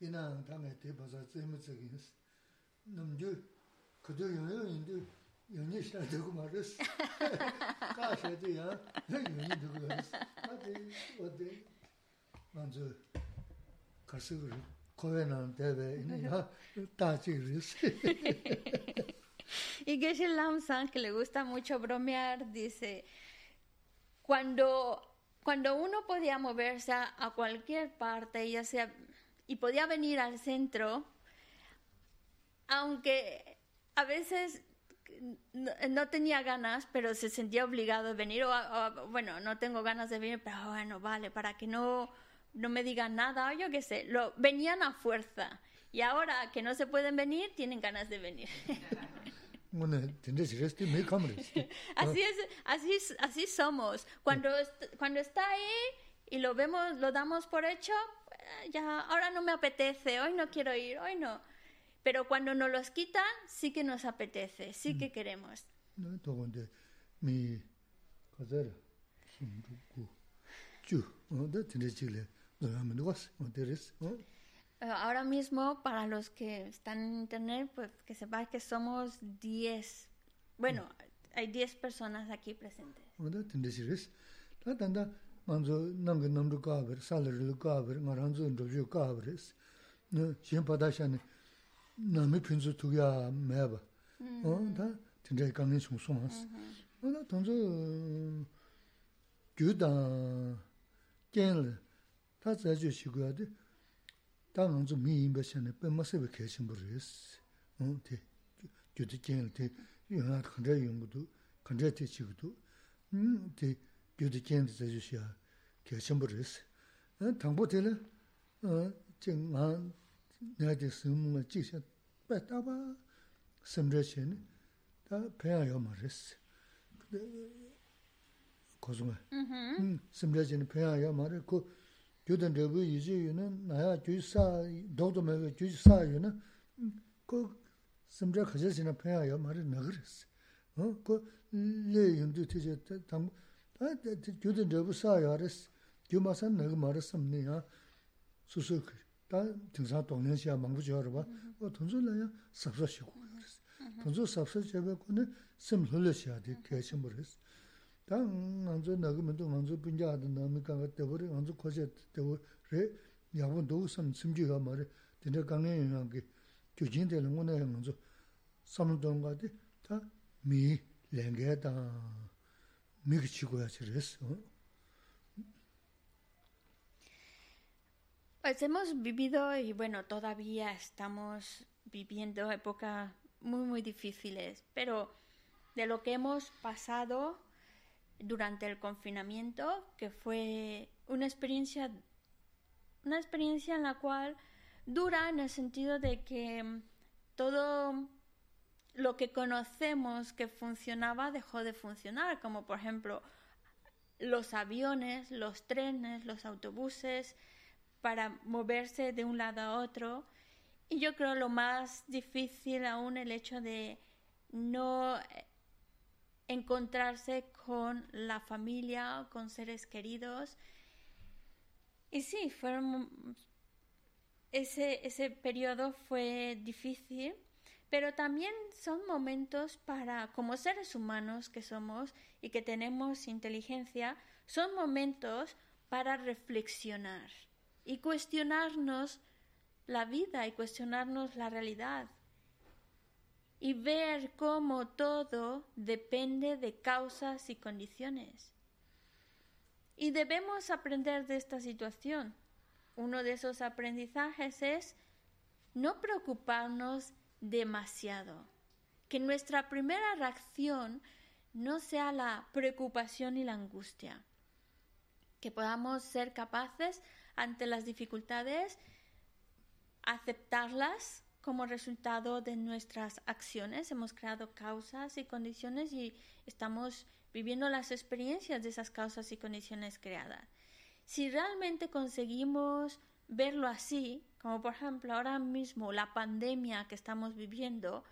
이나 당에 대바자 재미적인 남주 그도 영영인데 영이 시작 되고 말았어. 가셔도야. 영이 되고 말았어. 어디 어디 먼저 가서 코에는 대배 이나 다지르스. Y Geshe Lamsan, que le gusta mucho bromear, dice, cuando, cuando uno podía moverse a, a cualquier parte, ya sea, y podía venir al centro, aunque a veces no, no tenía ganas, pero se sentía obligado a venir, o, o, bueno, no tengo ganas de venir, pero bueno, vale, para que no, no me digan nada, o yo qué sé, lo, venían a fuerza. Y ahora que no se pueden venir, tienen ganas de venir. Así es, así, así somos. Cuando, cuando está ahí y lo vemos, lo damos por hecho, eh, ya, ahora no me apetece, hoy no quiero ir, hoy no. Pero cuando nos los quitan, sí que nos apetece, sí que queremos. Eh, ahora mismo, para los que están en internet, pues que sepáis que somos 10. Bueno, hay 10 personas aquí presentes. 어디 tendré chile. 다 단다 먼저 남게 남도 가버 살을 가버 말한저 저주 가버스. 너 신바다샤네 남의 핀수 두야 매봐. 어, 다 tendré 강에 송송했어. 어, 동저 규다 겐을 다 자주 시고야 돼. 당은 좀 미인배 전에 뺀마세베 계신 분이었어. 어, 대. 규도 겐을 대. 영화 컨제 용도 컨제 대치고도 음, 대. gyudi kyendi zayu shiya kya chenpo resi. Tangpo tila, jing nga nayadi simu nga jik shiya bai taba simra chini, ta penya yaw ma resi. Kozu mm-hmm. mm, nga. Simra chini penya yaw ma resi. Ko gyudan rebu yiji yuna, naya gyuji saa, dogdo mewe gyuji saa yuna, ko simra khasya chini penya yaw ma resi naga resi. Ko le yundu tiji tangpo, gyudin rabu saa yaris, gyu masan naga maris samni ya susu kiri. Ta tingsan tonglen siya mangbu chiwarwa, wa tunzu la ya sabsa shiku yaris. Tunzu sabsa chiwa kune sim hulu siya di kachin buris. Ta nganzu naga mendo nganzu pinja adan nami kanga tebori, nganzu kwaja tebori yabun dogu sam simji ya mari, dine kange yangi gyujin tela nguna ya nganzu samlu donga di ta mi lengaya dang. 미 랭게다 미기 치고야 그랬어. Pues hemos vivido y bueno, todavía estamos viviendo épocas muy, muy difíciles, pero de lo que hemos pasado durante el confinamiento, que fue una experiencia, una experiencia en la cual dura en el sentido de que todo lo que conocemos que funcionaba dejó de funcionar, como por ejemplo los aviones, los trenes, los autobuses, para moverse de un lado a otro. Y yo creo lo más difícil aún el hecho de no encontrarse con la familia, con seres queridos. Y sí, ese, ese periodo fue difícil, pero también son momentos para, como seres humanos que somos y que tenemos inteligencia, son momentos para reflexionar y cuestionarnos la vida y cuestionarnos la realidad y ver cómo todo depende de causas y condiciones. Y debemos aprender de esta situación. Uno de esos aprendizajes es no preocuparnos demasiado. Que nuestra primera reacción no sea la preocupación y la angustia. Que podamos ser capaces ante las dificultades, aceptarlas como resultado de nuestras acciones. Hemos creado causas y condiciones y estamos viviendo las experiencias de esas causas y condiciones creadas. Si realmente conseguimos verlo así, como por ejemplo ahora mismo la pandemia que estamos viviendo,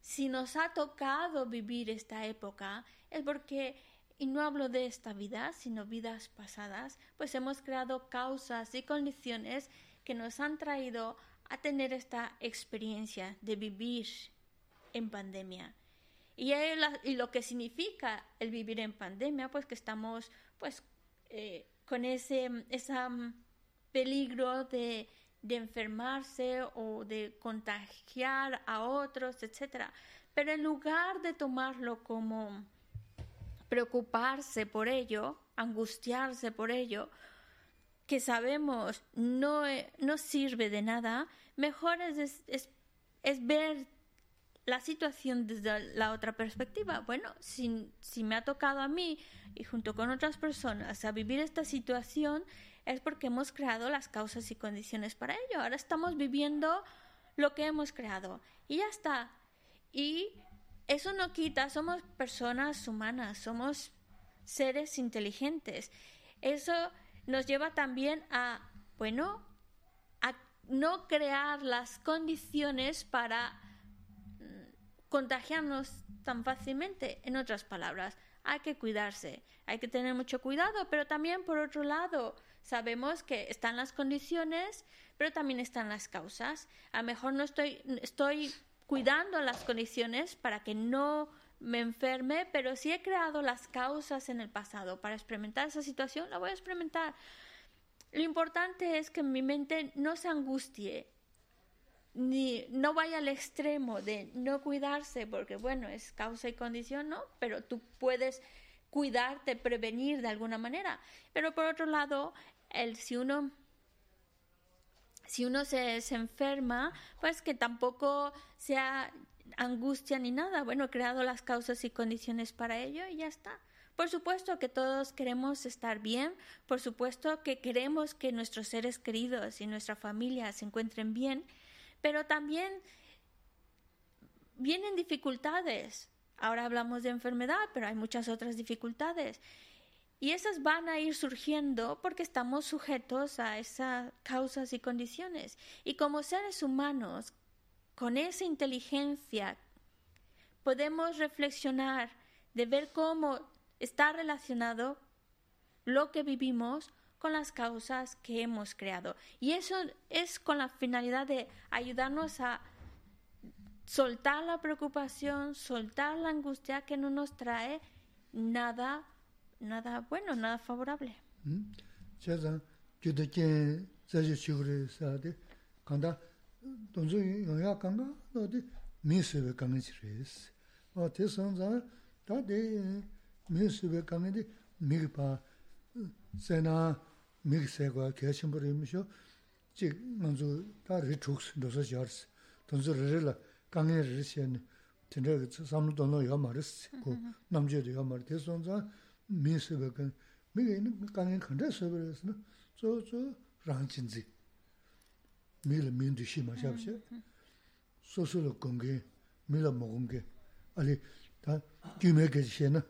si nos ha tocado vivir esta época, es porque y no hablo de esta vida, sino vidas pasadas, pues hemos creado causas y condiciones que nos han traído a tener esta experiencia de vivir en pandemia. Y, lo que significa el vivir en pandemia, pues que estamos pues eh, con ese esa peligro de, de enfermarse o de contagiar a otros, etcétera. Pero en lugar de tomarlo como preocuparse por ello, angustiarse por ello, que sabemos no, no sirve de nada, mejor es, es, ver la situación desde la otra perspectiva. Bueno, si, si me ha tocado a mí y junto con otras personas a vivir esta situación, es porque hemos creado las causas y condiciones para ello. Ahora estamos viviendo lo que hemos creado y ya está. Y eso no quita, somos personas humanas, somos seres inteligentes. Eso nos lleva también a, bueno, a no crear las condiciones para mm, contagiarnos tan fácilmente. En otras palabras, hay que cuidarse, hay que tener mucho cuidado, pero también por otro lado, sabemos que están las condiciones, pero también están las causas. A lo mejor no estoy, estoy cuidando las condiciones para que no me enferme, pero si he creado las causas en el pasado para experimentar esa situación, la voy a experimentar. Lo importante es que mi mente no se angustie, ni no vaya al extremo de no cuidarse, porque bueno, es causa y condición, ¿no? Pero tú puedes cuidarte, prevenir de alguna manera. Pero por otro lado, el, si uno si uno se, se, enferma, pues que tampoco sea angustia ni nada. Bueno, he creado las causas y condiciones para ello y ya está. Por supuesto que todos queremos estar bien, por supuesto que queremos que nuestros seres queridos y nuestra familia se encuentren bien, pero también vienen dificultades. Ahora hablamos de enfermedad, pero hay muchas otras dificultades. Y esas van a ir surgiendo porque estamos sujetos a esas causas y condiciones. Y como seres humanos, con esa inteligencia, podemos reflexionar de ver cómo está relacionado lo que vivimos con las causas que hemos creado. Y eso es con la finalidad de ayudarnos a soltar la preocupación, soltar la angustia que no nos trae nada, nada bueno, nada favorable. Hmm? Chazan, gyudakin zaji shiguri saadi, kanda donzu yoya kanga, dodi mi suwe kanga chiris. O te sanza, dadi mi suwe kanga di migi pa, zena migi segwa kaya chimbari imisho, chik manzu da ri chuks dosa jaris. Donzu riri la, kanga riri shiyani, tindaga samlu dono yo maris, ku mm-hmm. namjiyo yo maris. Te sanza, mī sīpa kāni, mī kā yīni kāngi kāntā sīpa rā sīna, tsō tsō rāng chīnzī. Mī la mī ndu shī mā shāp shā, sō sō la gōngi, mī la mō gōngi, alī tā gyū mē kā shē na,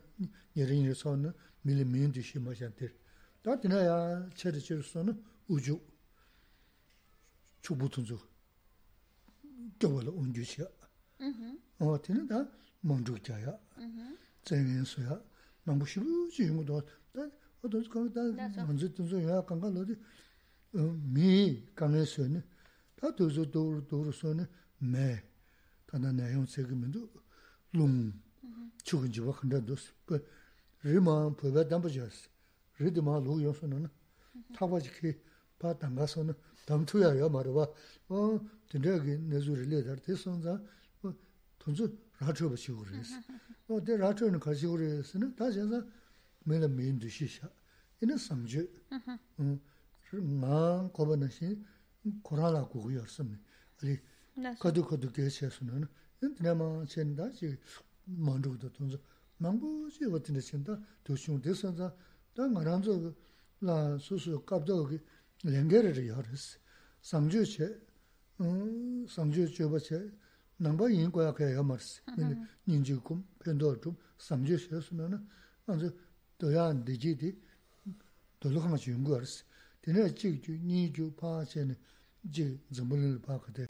nye rī nye sō na, mī la mī ndu shī mā shāp tēr. Tā tīnā yā chē rī chē rī sō na, u jū, chū bū tūn zō, gyō wā la un jū shī yā. Tīnā tā māng chū kia yā, tsē yā sō yā, 망부 쉬우지 이런 것도. 다 어디 거기다 먼저 든서 야 간간 어디 미 강에서는 다 도저 도로 도로서는 매. 다나 내용 세금도 롱 죽은 집 근데 도스 그 리마 부가 담버져스 리드마 로요서는 타바지키 바 담가서는 담투야야 말어 봐. 어, 근데 내주를 내다 대선자 돈주 라초바 시고레스 어. 데라초는 가시고레스는 다 제가 메라 메인 드시샤 이는 삼주. 음나 고번시 고라라 고고였음 아니 거두 거두 계셔서는 내마 쳔다.지 먼저도 돈서 망부지 같은 데 쳔다. 도시용 대선자 다 나란저 라 수수 갑자기 연결을 해야 삼주체 음 삼주 줘버체 nāngbā yīn guayā kaya yā mārsi, nīn jī kum, pēnduwa chum, mm-hmm. sam jī shē su nāna, ānzu dōyā dī jī dī, dōlu khāngā chī yung guā rsi. Tēnā jī jū, nī jū, pā chē nī, jī zambu lī pā kate,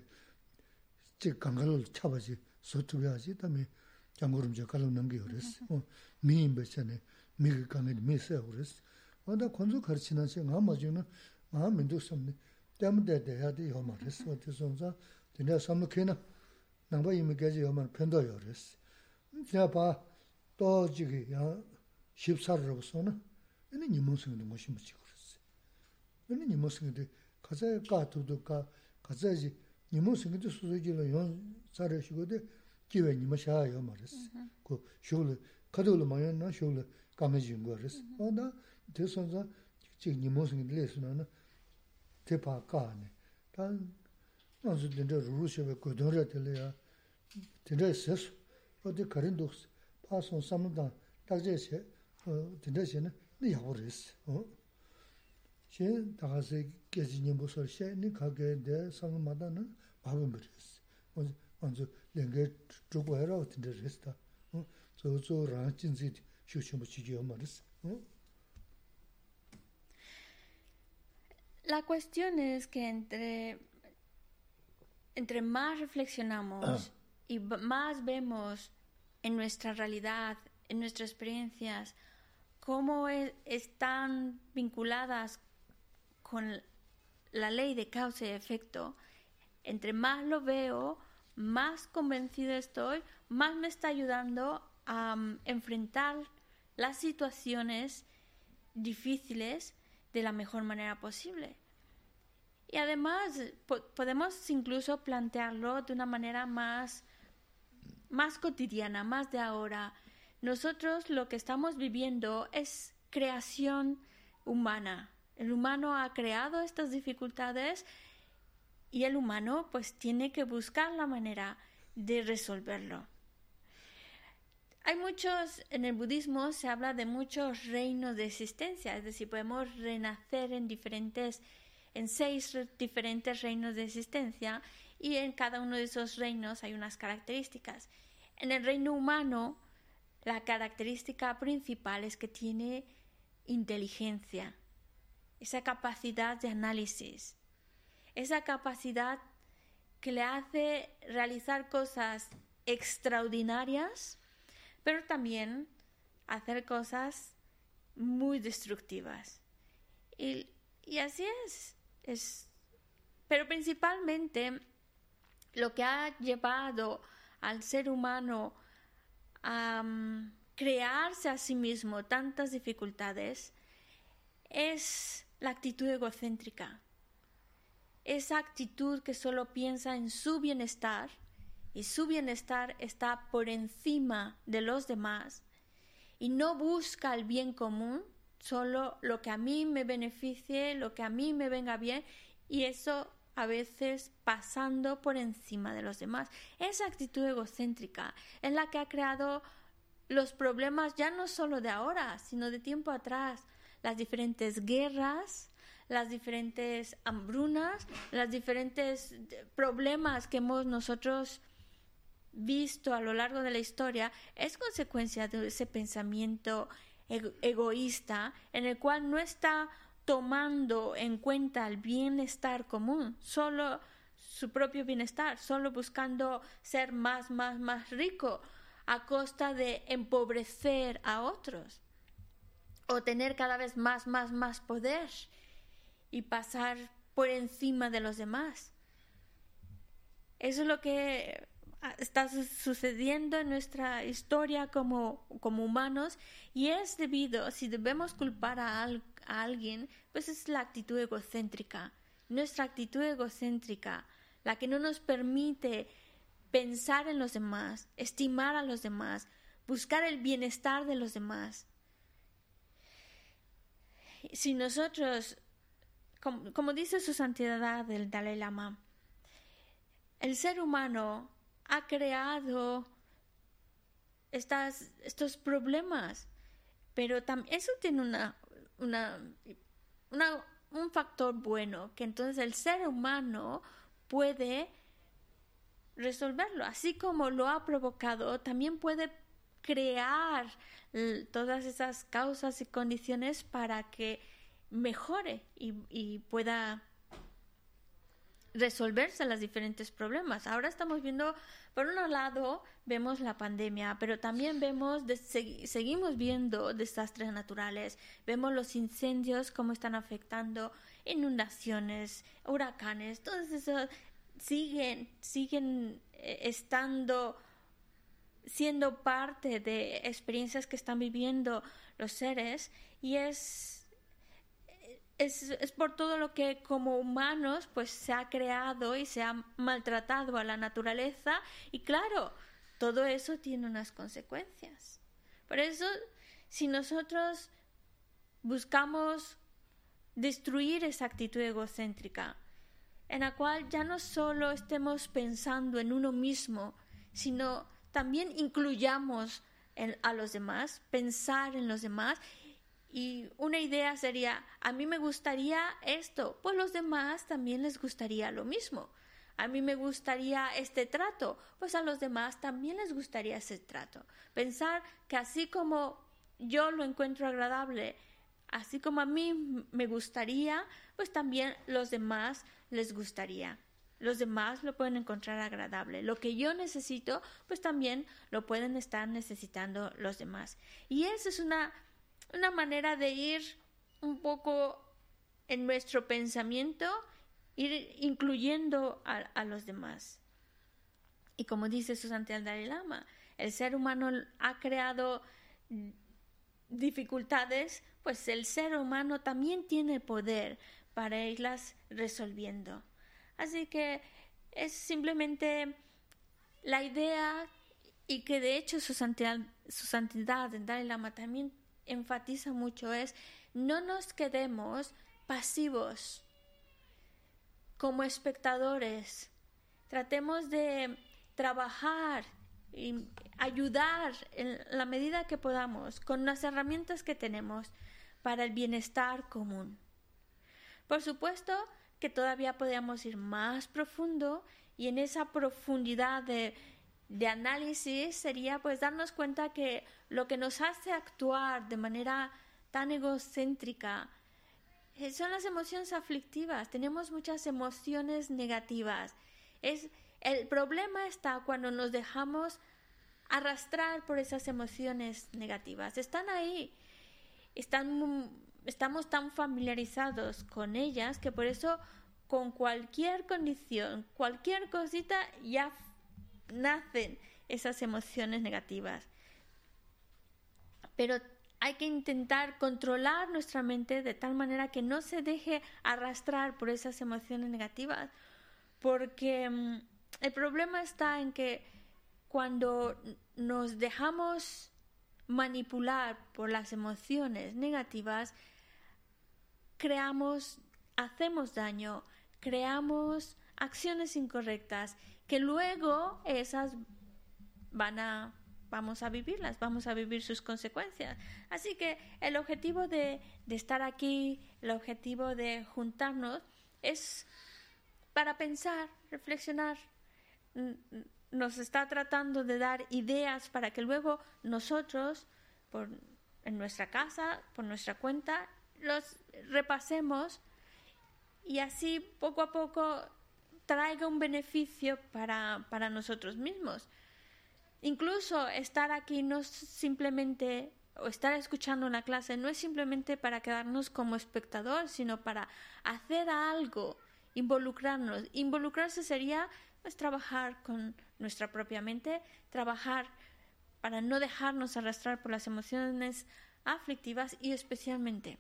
jī kāngā lō chā bā jī, sō tu bā jī, tā mī jāng gurum jā kālam nāngi yu rsi. Mī yīn bā chē nī, mī kī kāngā dī, mī sā yu rsi. Wāndā khuanzu khar chī nā chē, ngā mā jū nā, ngā mī ndū sam nī, dāma dā dā yā dī yā mā rsi, wā tī sōng zā, tēnā sam nā kē nā, nāngbā yīmi gāzi yōman pēndā yōres. Yā pā tō jīgī yā shibsāra rāba sō na, yīni nīmō sīngi dī ngōshī mūchī kōres. Yīni nīmō sīngi dī kāsā yā kā tūdō kā, kāsā yā nīmō sīngi dī sūsō jī lō yōn sārā shī gō dī jīwē nīmā shā yō mā rēs. Kō shō lō, kato lō mā yō na shō lō kāngā jī ngō rēs. Wā dā tē sō nzā jīg nīmō sīngi dī lē sō na na tē pā kā nē. Tā nā sū dī rū rū shē wē kō dō rā tē lē yā dindra shish, odi karin duks, paa son samdang, dakze she, dindra she na, ni yagu res. She daga se gezi nyingbo sor she, ni kage de sanga mada na, mabambi res. Anzu lenge chukwa hera o dindra res ta. Zo zo rang jinzi shu shumbo chigiyo ma res. La cuestión es que entre, entre más reflexionamos, y más vemos en nuestra realidad, en nuestras experiencias, cómo e, están vinculadas con la ley de causa y efecto, entre más lo veo, más convencido estoy, más me está ayudando a um, enfrentar las situaciones difíciles de la mejor manera posible. Y además podemos incluso plantearlo de una manera más, más cotidiana, más de ahora. Nosotros lo que estamos viviendo es creación humana. El humano ha creado estas dificultades y el humano pues tiene que buscar la manera de resolverlo. Hay muchos, en el budismo se habla de muchos reinos de existencia, es decir, podemos renacer en diferentes, en seis diferentes reinos de existencia y en cada uno de esos reinos hay unas características. En el reino humano, la característica principal es que tiene inteligencia, esa capacidad de análisis, esa capacidad que le hace realizar cosas extraordinarias pero también hacer cosas muy destructivas. Y, así es, es. Pero principalmente lo que ha llevado al ser humano a mm, crearse a sí mismo tantas dificultades es la actitud egocéntrica. Esa actitud que solo piensa en su bienestar y su bienestar está por encima de los demás y no busca el bien común, solo lo que a mí me beneficie, lo que a mí me venga bien y eso a veces pasando por encima de los demás. Esa actitud egocéntrica es la que ha creado los problemas ya no solo de ahora, sino de tiempo atrás, las diferentes guerras, las diferentes hambrunas, los diferentes problemas que hemos nosotros visto a lo largo de la historia es consecuencia de ese pensamiento egoísta en el cual no está tomando en cuenta el bienestar común, solo su propio bienestar, solo buscando ser más, más, más rico a costa de empobrecer a otros o tener cada vez más, más, más poder y pasar por encima de los demás. Eso es lo que está sucediendo en nuestra historia como, como humanos y es debido, si debemos culpar a, a alguien, pues es la actitud egocéntrica, nuestra actitud egocéntrica, la que no nos permite pensar en los demás, estimar a los demás, buscar el bienestar de los demás. Si nosotros, como, como dice su santidad el Dalai Lama, el ser humano ha creado estas, estos problemas. Pero eso tiene una, una, un factor bueno, que entonces el ser humano puede resolverlo. Así como lo ha provocado, también puede crear todas esas causas y condiciones para que mejore y, y pueda resolverse los diferentes problemas. Ahora estamos viendo, por un lado, vemos la pandemia, pero también vemos, seguimos viendo desastres naturales, vemos los incendios, cómo están afectando inundaciones, huracanes, todo eso siguen, siguen eh, estando siendo parte de experiencias que están viviendo los seres y es es, por todo lo que como humanos pues se ha creado y se ha maltratado a la naturaleza y claro, todo eso tiene unas consecuencias. Por eso, si nosotros buscamos destruir esa actitud egocéntrica, en la cual ya no solo estemos pensando en uno mismo, sino también incluyamos a los demás, pensar en los demás y una idea sería, a mí me gustaría esto, pues los demás también les gustaría lo mismo. A mí me gustaría este trato, pues a los demás también les gustaría ese trato. Pensar que así como yo lo encuentro agradable, así como a mí me gustaría, pues también los demás les gustaría. Los demás lo pueden encontrar agradable. Lo que yo necesito, pues también lo pueden estar necesitando los demás. Y esa es una una manera de ir un poco en nuestro pensamiento, ir incluyendo a, los demás. Y como dice Susante Dalai Lama, el ser humano ha creado dificultades, pues el ser humano también tiene poder para irlas resolviendo. Así que es simplemente la idea y que de hecho su santidad, su santidad Dalai Lama también enfatiza mucho es no nos quedemos pasivos como espectadores. Tratemos de trabajar y ayudar en la medida que podamos con las herramientas que tenemos para el bienestar común. Por supuesto que todavía podríamos ir más profundo y en esa profundidad de de análisis sería pues darnos cuenta que lo que nos hace actuar de manera tan egocéntrica eh, son las emociones aflictivas. Tenemos muchas emociones negativas. Es, el problema está cuando nos dejamos arrastrar por esas emociones negativas. Están ahí. Están, estamos tan familiarizados con ellas que por eso con cualquier condición, cualquier cosita ya nacen esas emociones negativas. Pero hay que intentar controlar nuestra mente de tal manera que no se deje arrastrar por esas emociones negativas, porque mm, el problema está en que cuando nos dejamos manipular por las emociones negativas, creamos, hacemos daño, creamos acciones incorrectas que luego esas van a vamos a vivirlas, vamos a vivir sus consecuencias. Así que el objetivo de, de, estar aquí, el objetivo de juntarnos es para pensar, reflexionar. Nos está tratando de dar ideas para que luego nosotros, por, en nuestra casa, por nuestra cuenta, los repasemos y así poco a poco traiga un beneficio para, para nosotros mismos. Incluso estar aquí no es simplemente, o estar escuchando una clase, no es simplemente para quedarnos como espectador, sino para hacer algo, involucrarnos. Involucrarse sería pues, trabajar con nuestra propia mente, trabajar para no dejarnos arrastrar por las emociones aflictivas y especialmente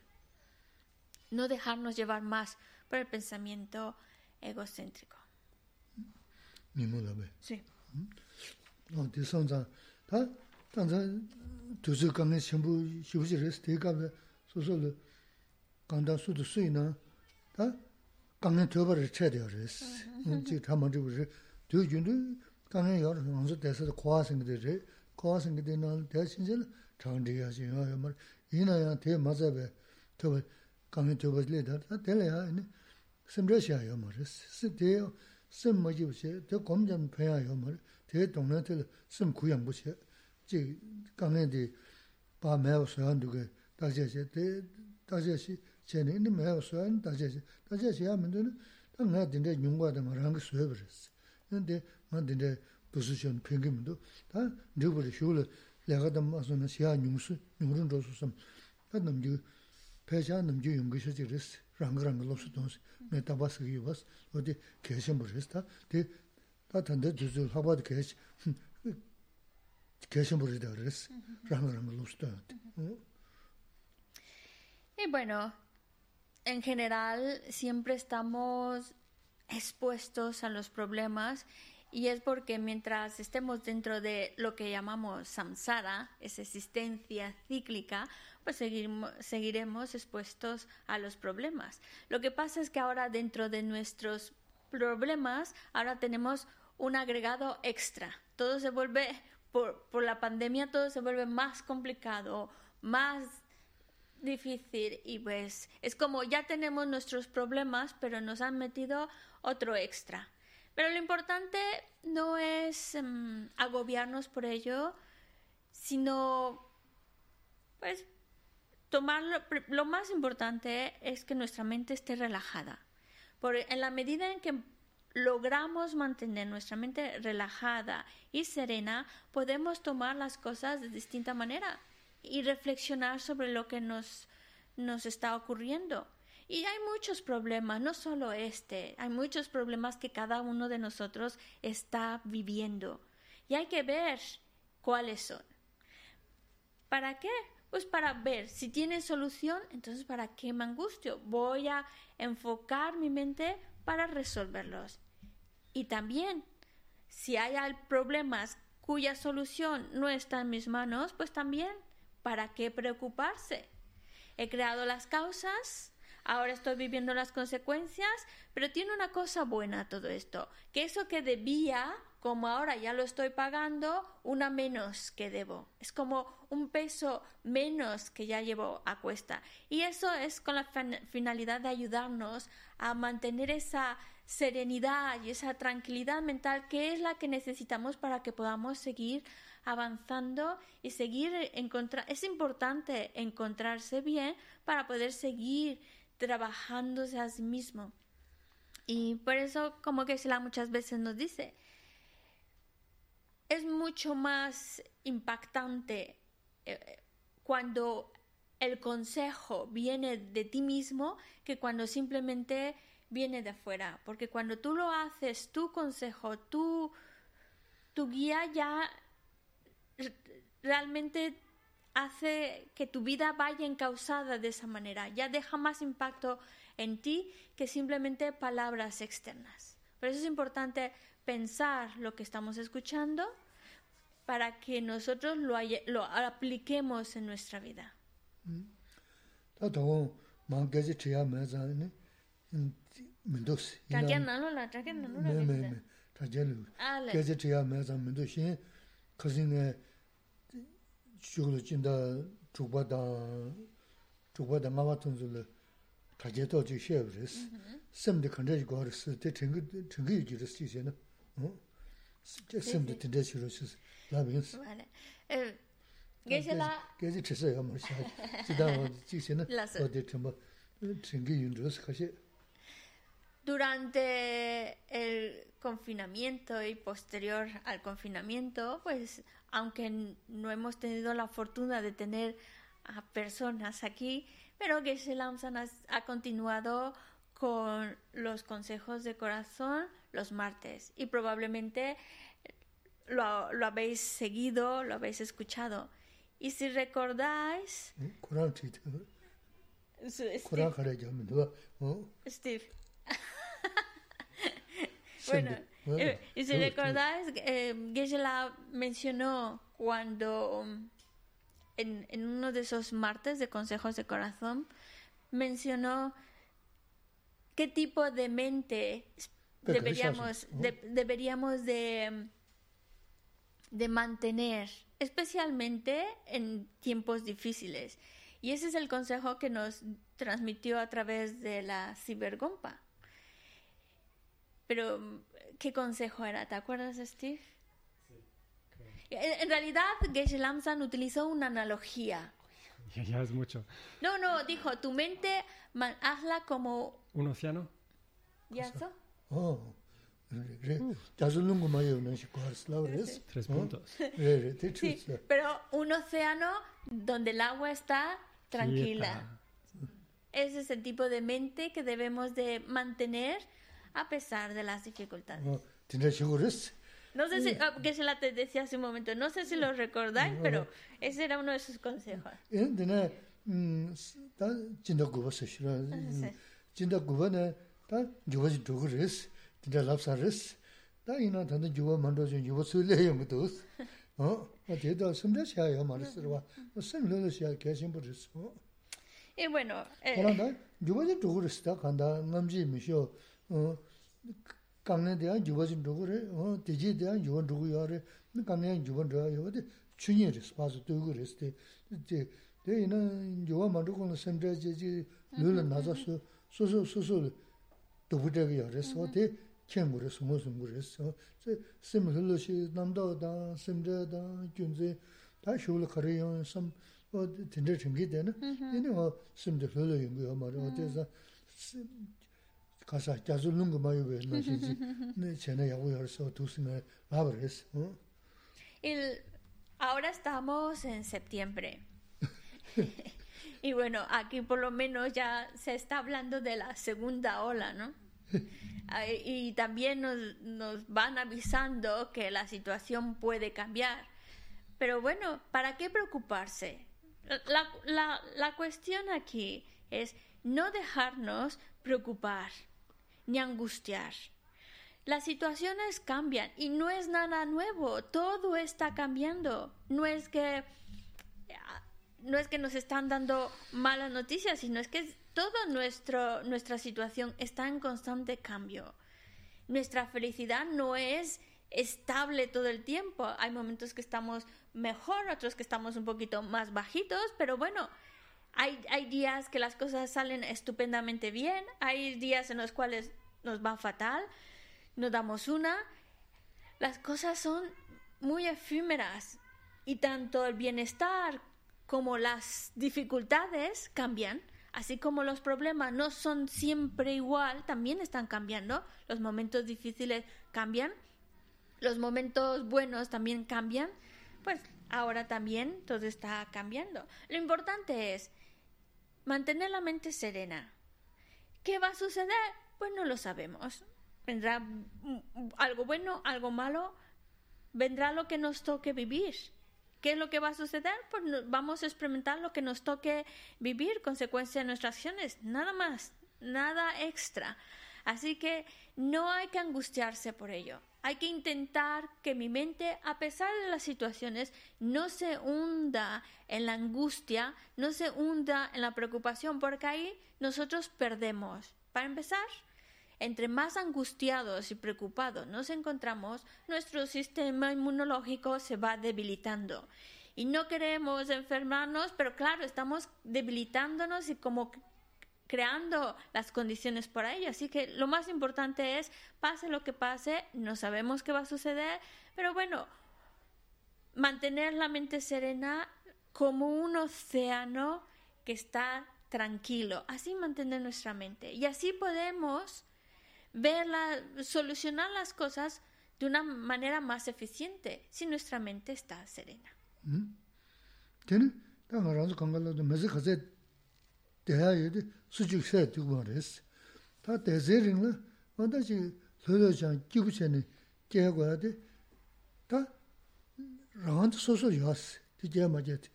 no dejarnos llevar más por el pensamiento egocéntrico. 미모 라베 시 어, 디선자 다 당자 두즈 강에 신부 시부지 레스 대가베 소소로 강다 수도 수이나? 다 강에 저버를 쳐야 레스 이제 다 먼저 그래 두 군데 강에 여러 먼저 대서 고아생들이 고아생들이 날 대신절 장디야지. 뭐 이나야 대 맞아베 저 강에 저버를 다 될래야 아니 심레시야 뭐 레스 스데요. sim maji wuxie, te gomjam penya yo mara, te dongne te sim kuyam wuxie, chi kange di pa mewa soyan duke dajia xie, te dajia xie, xie ne, ni mewa soyan dajia xie, dajia xie ya mendo ne, ta nga dinde nyungwa da ma rangi soya baris, nende nga dinde busu xion pengi mendo, ta nirguri xiu le, lega da ma so na xia nyungsu, nyungrun rosu sam, ta namgi, pecha namgi yungi xie zi risi. Baris da ris, rangi rangi lopsu tonsi. Y bueno, en general siempre estamos expuestos a los problemas y es porque mientras estemos dentro de lo que llamamos samsara, esa existencia cíclica, pues seguiremos, seguiremos expuestos a los problemas. Lo que pasa es que ahora dentro de nuestros problemas, ahora tenemos un agregado extra. Todo se vuelve, por, por la pandemia, todo se vuelve más complicado, más difícil y pues es como ya tenemos nuestros problemas, pero nos han metido otro extra. Pero lo importante no es um, agobiarnos por ello, sino pues tomarlo, lo más importante es que nuestra mente esté relajada. Por, en la medida en que logramos mantener nuestra mente relajada y serena, podemos tomar las cosas de distinta manera y reflexionar sobre lo que nos, nos está ocurriendo. Y hay muchos problemas, no solo este, hay muchos problemas que cada uno de nosotros está viviendo. Y hay que ver cuáles son. ¿Para qué? Pues para ver si tiene solución, entonces ¿para qué me angustio? Voy a enfocar mi mente para resolverlos. Y también, si hay problemas cuya solución no está en mis manos, pues también ¿Para qué preocuparse? He creado las causas, ahora estoy viviendo las consecuencias, pero tiene una cosa buena todo esto, que eso que debía, como ahora ya lo estoy pagando, una menos que debo. Es como un peso menos que ya llevo a cuesta. Y eso es con la finalidad de ayudarnos a mantener esa serenidad y esa tranquilidad mental que es la que necesitamos para que podamos seguir avanzando y seguir encontrar es importante encontrarse bien para poder seguir trabajándose a sí mismo y por eso como que la muchas veces nos dice es mucho más impactante eh, cuando el consejo viene de ti mismo que cuando simplemente viene de afuera. Porque cuando tú lo haces, tu consejo, tu, tu guía ya realmente hace que tu vida vaya encausada de esa manera, ya deja más impacto en ti que simplemente palabras externas. Por eso es importante pensar lo que estamos escuchando para que nosotros lo, lo apliquemos en nuestra vida. shukulu chinda chukpa dan, chukpa dan mawa tunzu la tajia to chi xeab res, semdi kanda ji gwa res, te chingi yu ji res chi xe na, semdi tinda chi res res, la bings. Gezi la... Gezi chisa ya mar xa, zida wa chi xe na, wa de chimba, chingi yu res ka xe. Durante el confinamiento y posterior al confinamiento, pues aunque no hemos tenido la fortuna de tener a personas aquí, pero Geshe Lamsan ha, continuado con los consejos de corazón los martes. Y probablemente lo, lo habéis seguido, lo habéis escuchado. Y si recordáis... Steve. Bueno, eh, y si recordáis, eh, Geshe-la mencionó cuando en, en, uno de esos martes de consejos de corazón, mencionó qué tipo de mente deberíamos, de, deberíamos de, de mantener, especialmente en tiempos difíciles. Y ese es el consejo que nos transmitió a través de la cibergompa. Pero ¿Qué consejo era? ¿Te acuerdas, Steve? Sí. En, realidad, Geshe Lamsan utilizó una analogía. Ya, es mucho. No, no, dijo, tu mente hazla como... ¿Un océano? Oh, kuhars lao res. Tres puntos. Sí, pero un océano donde el agua está tranquila. Ese es el tipo de mente que debemos de mantener a pesar de las dificultades. No sé si, ah, que se la te decía hace un momento, no sé si lo recordáis, pero ese era uno de sus consejos. En dina, mm, kāmne dhyā yuwa jīn dhūgu rē, dējī dhyā yuwa dhūgu yuwa rē, kāmne yuwa dhūgu yuwa dē chūnyi rē, spāsu dhūgu rē sī dē. Dē yinā yuwa mā dhūgu nā samdhā jī jī lūla nāzā sū, sū sū sū sū dhūgu dhāgu yuwa rē sī, dē kēngu rē, sūmu sūmu rē sī. Sī sim lūla shī namdā dā, samdhā dā, gyunzī, dā shūla khari yuwa sam, dindar chimki dē na, yinā simdhā lūla yuwa mā rē, dē sā 그야래 강내 주번 도야요데 춘이르스 봐서 도그르스데 이제 대이나 요와 만두고는 선대지지 룰은 나자서 소소 소소 도부대가 열어서 대 kenguris, musunguris, sim simhulushi, namdawda, simdada, gyunzi, da shuvla kariyon, sam, o tindir tingi dena, ini o simdi hulu yungu yo mara, o deza, kasa gyazu lungu mayu we, na shinzi, ne chena yagu yarisa, o tusime labaris, el- ahora estamos en septiembre. y bueno, aquí por lo menos ya se está hablando de la segunda ola, ¿no? Ah, Y también nos, nos van avisando que la situación puede cambiar. Pero bueno, ¿para qué preocuparse? La, la- la cuestión aquí es no dejarnos preocupar ni angustiar. Las situaciones cambian y no es nada nuevo, todo está cambiando. No es que no es que nos están dando malas noticias, sino es que toda nuestra situación está en constante cambio. Nuestra felicidad no es estable todo el tiempo. Hay momentos que estamos mejor, otros que estamos un poquito más bajitos, pero bueno, hay, hay días que las cosas salen estupendamente bien, hay días en los cuales nos va fatal, nos damos una. Las cosas son muy efímeras y tanto el bienestar como las dificultades cambian, así como los problemas no son siempre igual, también están cambiando, los momentos difíciles cambian, los momentos buenos también cambian, pues ahora también todo está cambiando. Lo importante es mantener la mente serena. ¿Qué va a suceder? Pues no lo sabemos. Vendrá algo bueno, algo malo, vendrá lo que nos toque vivir. ¿Qué es lo que va a suceder? Pues vamos a experimentar lo que nos toque vivir, consecuencia de nuestras acciones, nada más, nada extra. Así que no hay que angustiarse por ello. Hay que intentar que mi mente, a pesar de las situaciones, no se hunda en la angustia, no se hunda en la preocupación, porque ahí nosotros perdemos. Para empezar, entre más angustiados y preocupados nos encontramos, nuestro sistema inmunológico se va debilitando. Y no queremos enfermarnos, pero claro, estamos debilitándonos y como creando las condiciones para ello. Así que lo más importante es, pase lo que pase, no sabemos qué va a suceder, pero bueno, mantener la mente serena como un océano que está tranquilo. Así mantener nuestra mente. Y así podemos verla, solucionar las cosas de una manera más eficiente si nuestra mente está serena. Tene, tā ngā rānsu kāngā lō mēsī khasē tēhā yō sūchūk sē tūk mā rēs. Tā tēsē rīng lō, wā tā chī lō lō chāng kīpū chē nē kēhā guā tē, tā rānsu sō sō yō sē, tē kēhā mā kē tē.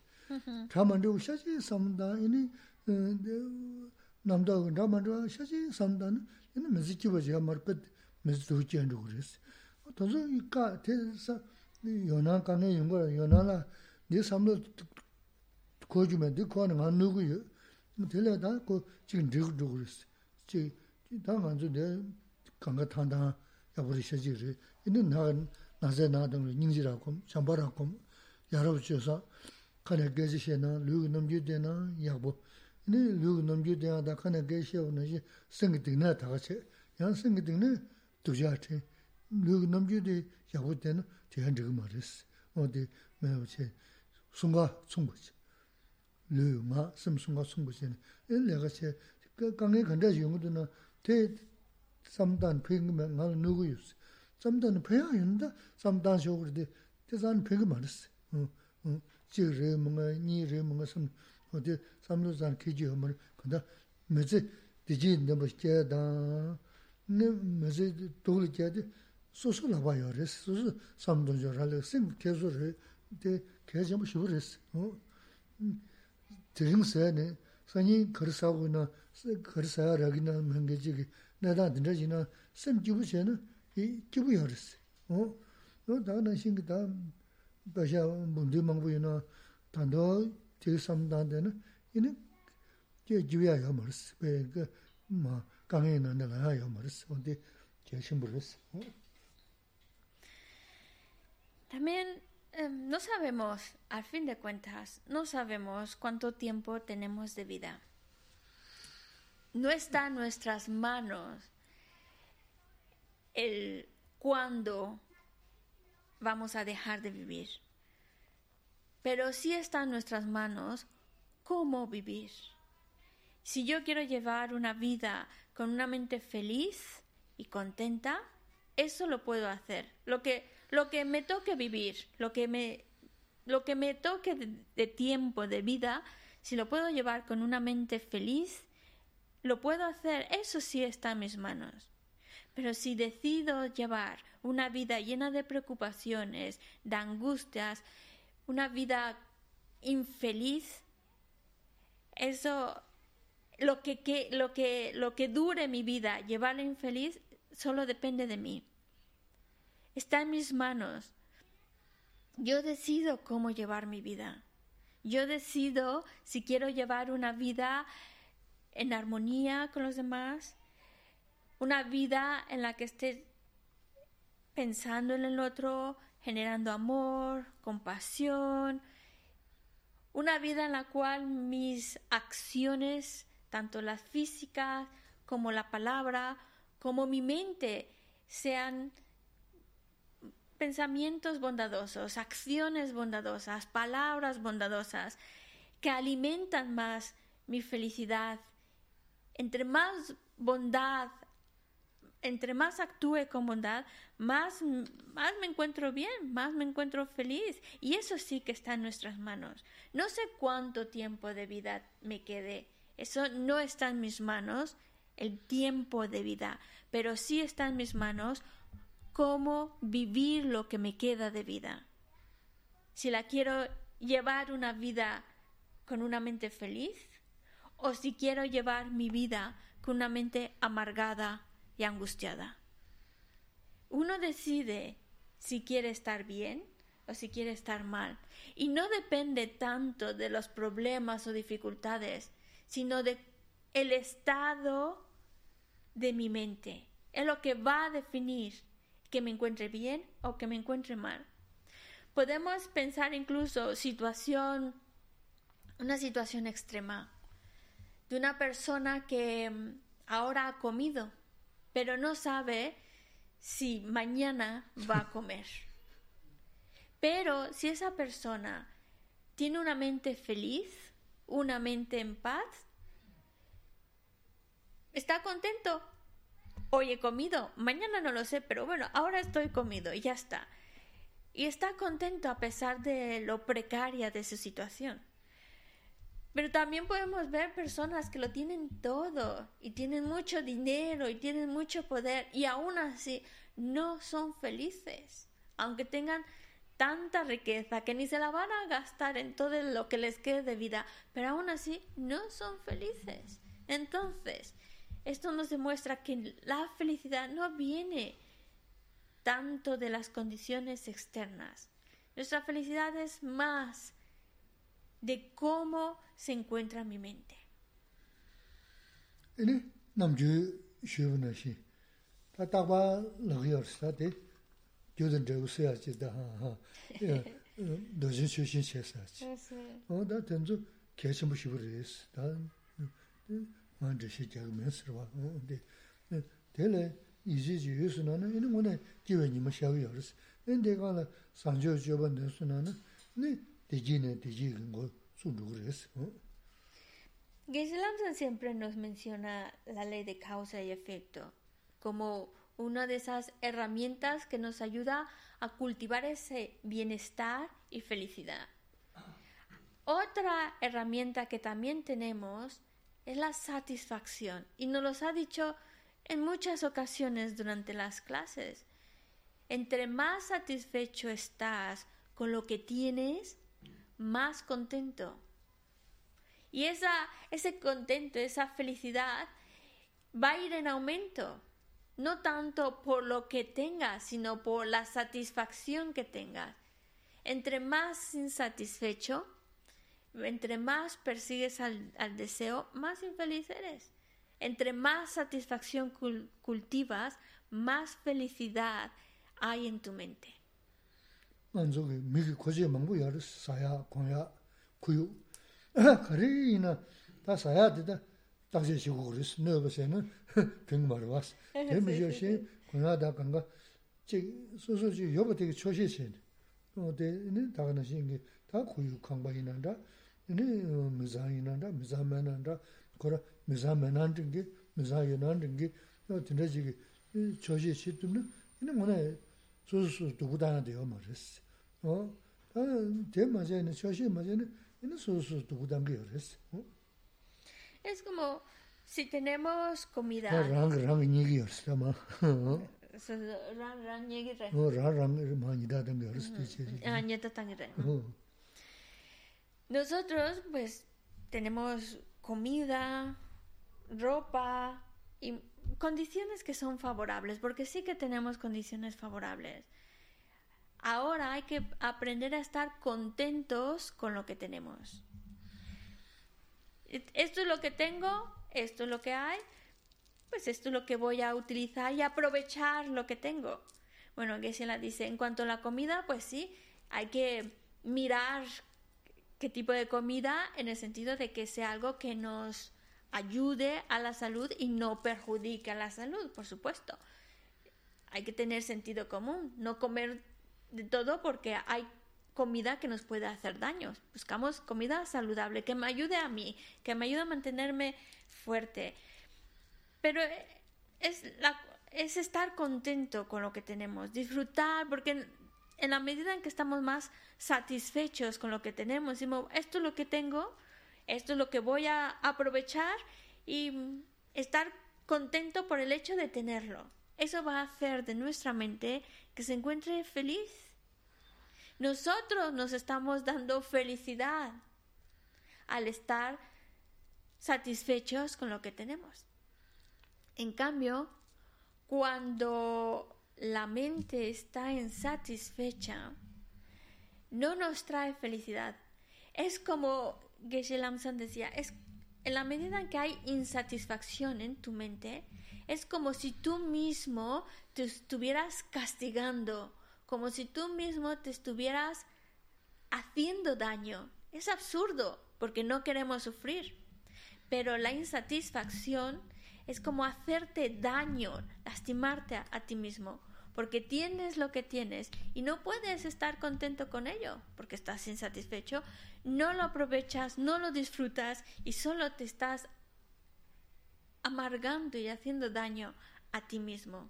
Tā mā rō shā chī samdā, yīni namdā gā rā mā rō shā chī samdā nē, yīni mēsī kīpū chē mā rō pēt mēsī tū chē rō rēs. Tōnsō yī kā tē sā yōnā kāngā yōngā rā, yōnā rā, 네 삼로 거주면 네 거는 안 누구요. 들려다 그 지금 누구 누구 그랬어. 지 당 tila da ko chik dhig dhig ris. Chik da nganzu de kanga tanda yabari shaji ri. Ini na naze na dhangu nyingzi rakum, shamba rakum, yarabu chiyosa, kane gezi she na, lugu namgyu de na yakbo. Ini lugu namgyu de da kane gezi she wana shi sengi dingna taga che. Yan sengi dingna dhujaa che. Lugu namgyu de yakbo de na tiyan dhig ma ris. Ode mayabu che, sunga, sunga che. lū ngā sīm sūngā sūngbō shēni. Ē lēgā shē, kāngi kāndā yungudu nā, tē samdān pēngi mē ngā nū gu yus. Samdān pēyā yundā, samdān shō gu rī, tē sān pēngi mā rīs. Chī rī mōngā, nī rī mōngā sīm, hō tē samdō sān kēchī hō mā rī, kāndā mē tsī dījī nabā shē dāng, nē mē tsī dōgli kē tē sūsū labā yō rīs, sūsū samdō yō rā lē, sīm kē sū rī, tē kē 지금 세네 선이 거르사고나 거르사야 라기나 맹게지기 내가 된다지나 심 기부세는 이 기부여스 어 너다나 신기다 다시 문제 망부이나 단도 제 삼단되는 이는 제 주야가 머스 그그 뭐 강에 내가 하여 머스 근데 제 신부르스 다면 También no sabemos, al fin de cuentas, no sabemos cuánto tiempo tenemos de vida. no está en nuestras manos el cuándo vamos a dejar de vivir. Pero sí está en nuestras manos cómo vivir. Si yo quiero llevar una vida con una mente feliz y contenta, eso lo puedo hacer. Lo que, lo que me toque vivir, lo que me, lo que me toque de tiempo, de vida, si lo puedo llevar con una mente feliz lo puedo hacer, eso sí está en mis manos. Pero si decido llevar una vida llena de preocupaciones, de angustias, una vida infeliz, eso, lo que, lo que, lo que dure mi vida, llevarla infeliz, solo depende de mí. Está en mis manos. Yo decido cómo llevar mi vida. Yo decido si quiero llevar una vida en armonía con los demás, una vida en la que esté pensando en el otro, generando amor, compasión, una vida en la cual mis acciones, tanto las físicas como la palabra, como mi mente, sean pensamientos bondadosos, acciones bondadosas, palabras bondadosas, que alimentan más mi felicidad, entre más bondad, entre más actúe con bondad, más, más me encuentro bien, más me encuentro feliz. Y eso sí que está en nuestras manos. No sé cuánto tiempo de vida me quede. Eso no está en mis manos, el tiempo de vida. Pero sí está en mis manos cómo vivir lo que me queda de vida. Si la quiero llevar una vida con una mente feliz, o si quiero llevar mi vida con una mente amargada y angustiada. Uno decide si quiere estar bien o si quiere estar mal. Y no depende tanto de los problemas o dificultades, sino de el estado de mi mente. Es lo que va a definir que me encuentre bien o que me encuentre mal. Podemos pensar incluso situación, una situación extrema de una persona que mm, ahora ha comido, pero no sabe si mañana va a comer. Pero si esa persona tiene una mente feliz, una mente en paz, está contento. Hoy he comido, mañana no lo sé, pero bueno, ahora estoy comido y ya está. Y está contento a pesar de lo precaria de su situación. Pero también podemos ver personas que lo tienen todo y tienen mucho dinero y tienen mucho poder y aún así no son felices, aunque tengan tanta riqueza que ni se la van a gastar en todo lo que les quede de vida, pero aún así no son felices. Entonces, esto nos demuestra que la felicidad no viene tanto de las condiciones externas. Nuestra felicidad es más de cómo se encuentra mi mente. Ne Gisela siempre nos menciona la ley de causa y efecto. como una de esas herramientas que nos ayuda a cultivar ese bienestar y felicidad. Otra herramienta que también tenemos es la satisfacción y nos lo ha dicho en muchas ocasiones durante las clases. Entre más satisfecho estás con lo que tienes, más contento. Y esa, ese contento, esa felicidad va a ir en aumento, no tanto por lo que tengas, sino por la satisfacción que tengas. Entre más insatisfecho, entre más persigues al, deseo, más infeliz eres. Entre más satisfacción cultivas, más felicidad hay en tu mente. 이니 미자이난다 미자만난다 거라 미자만난든 게 미자이난든 게 진짜지 저지 시트는 이는 뭐네 소소 누구다나 돼요 말했어 어 대마제는 저시 마제는 이는 소소 누구단 게 그랬어 어 Es como si tenemos comida. Rang rang ni gi ors ta ma. Rang rang ni gi re. Rang rang ma ni da dang ors mm. ti che. Ah ni ta tang re. Nosotros pues tenemos comida, ropa y condiciones que son favorables, porque sí que tenemos condiciones favorables. Ahora hay que aprender a estar contentos con lo que tenemos. Esto es lo que tengo, esto es lo que hay, pues esto es lo que voy a utilizar y aprovechar lo que tengo. Bueno, que la dice, en cuanto a la comida, pues sí, hay que mirar qué tipo de comida en el sentido de que sea algo que nos ayude a la salud y no perjudique a la salud, por supuesto. Hay que tener sentido común, no comer de todo porque hay comida que nos puede hacer daño. Buscamos comida saludable que me ayude a mí, que me ayude a mantenerme fuerte. Pero es, la, es estar contento con lo que tenemos, disfrutar, porque en la medida en que estamos más satisfechos con lo que tenemos, decimos, esto es lo que tengo, esto es lo que voy a aprovechar y estar contento por el hecho de tenerlo. Eso va a hacer de nuestra mente que se encuentre feliz. Nosotros nos estamos dando felicidad al estar satisfechos con lo que tenemos. En cambio, cuando la mente está insatisfecha, no nos trae felicidad. Es como Geshe Lamsan decía, es en la medida que hay insatisfacción en tu mente, es como si tú mismo te estuvieras castigando, como si tú mismo te estuvieras haciendo daño. Es absurdo, porque no queremos sufrir. Pero la insatisfacción es como hacerte daño, lastimarte a, ti mismo porque tienes lo que tienes y no puedes estar contento con ello, porque estás insatisfecho, no lo aprovechas, no lo disfrutas y solo te estás amargando y haciendo daño a ti mismo.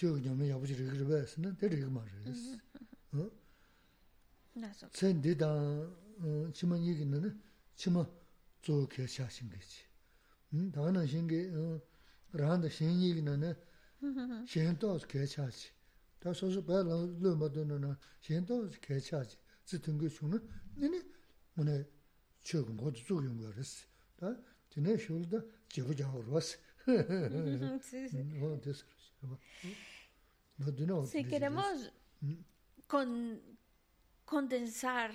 지역 좀 야부지 그래 그랬으나 되게 말했어. 어? 나서. 센디다 치만 얘기는 치마 좋게 샤신 거지. 음 다는 신게 라한다 신 얘기는 신도 개차지. 다 소소 발로 르마도는 신도 개차지. 지든 그 중은 니네 오늘 지금 모두 죽은 거 그랬어. 다 지네 쇼르다 제부자로 왔어. 어 됐어. Si queremos condensar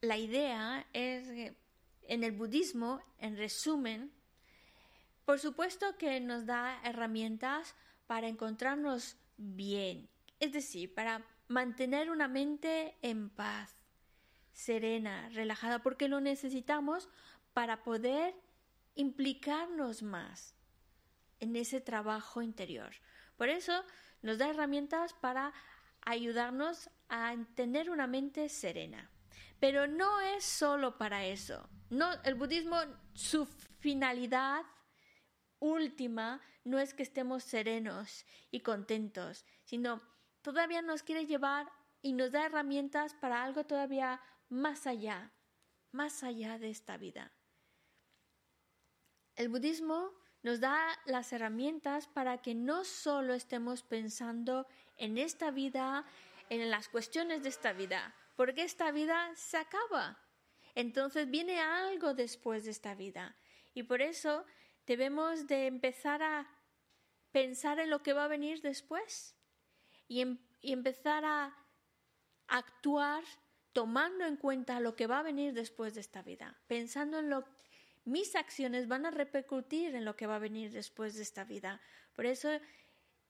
la idea, es que en el budismo, en resumen, por supuesto que nos da herramientas para encontrarnos bien, es decir, para mantener una mente en paz, serena, relajada, porque lo necesitamos para poder implicarnos más en ese trabajo interior. Por eso nos da herramientas para ayudarnos a tener una mente serena. Pero no es solo para eso. El budismo, su finalidad última no es que estemos serenos y contentos, sino todavía nos quiere llevar y nos da herramientas para algo todavía más allá, más allá de esta vida. El budismo nos da las herramientas para que no solo estemos pensando en esta vida, en las cuestiones de esta vida, porque esta vida se acaba. Entonces viene algo después de esta vida. Y por eso debemos de empezar a pensar en lo que va a venir después y, em, y empezar a actuar tomando en cuenta lo que va a venir después de esta vida, pensando en lo mis acciones van a repercutir en lo que va a venir después de esta vida. Por eso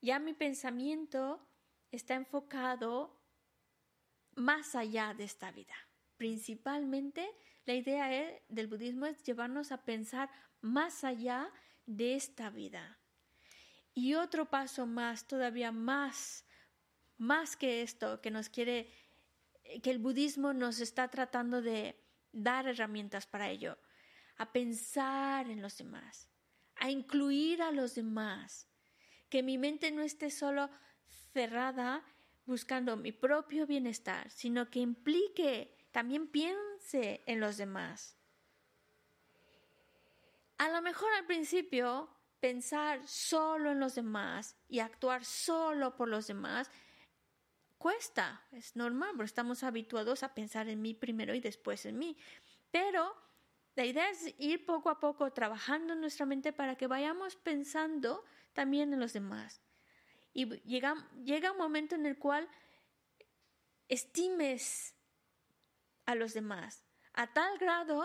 ya mi pensamiento está enfocado más allá de esta vida. Principalmente la idea del budismo es llevarnos a pensar más allá de esta vida. Y otro paso más, todavía más, más que esto, que nos quiere, que el budismo nos está tratando de dar herramientas para ello a pensar en los demás, a incluir a los demás, que mi mente no esté solo cerrada buscando mi propio bienestar, sino que implique, también piense en los demás. A lo mejor al principio pensar solo en los demás y actuar solo por los demás cuesta, es normal, porque estamos habituados a pensar en mí primero y después en mí. Pero la idea es ir poco a poco trabajando en nuestra mente para que vayamos pensando también en los demás. Y llega, llega un momento en el cual estimes a los demás. A tal grado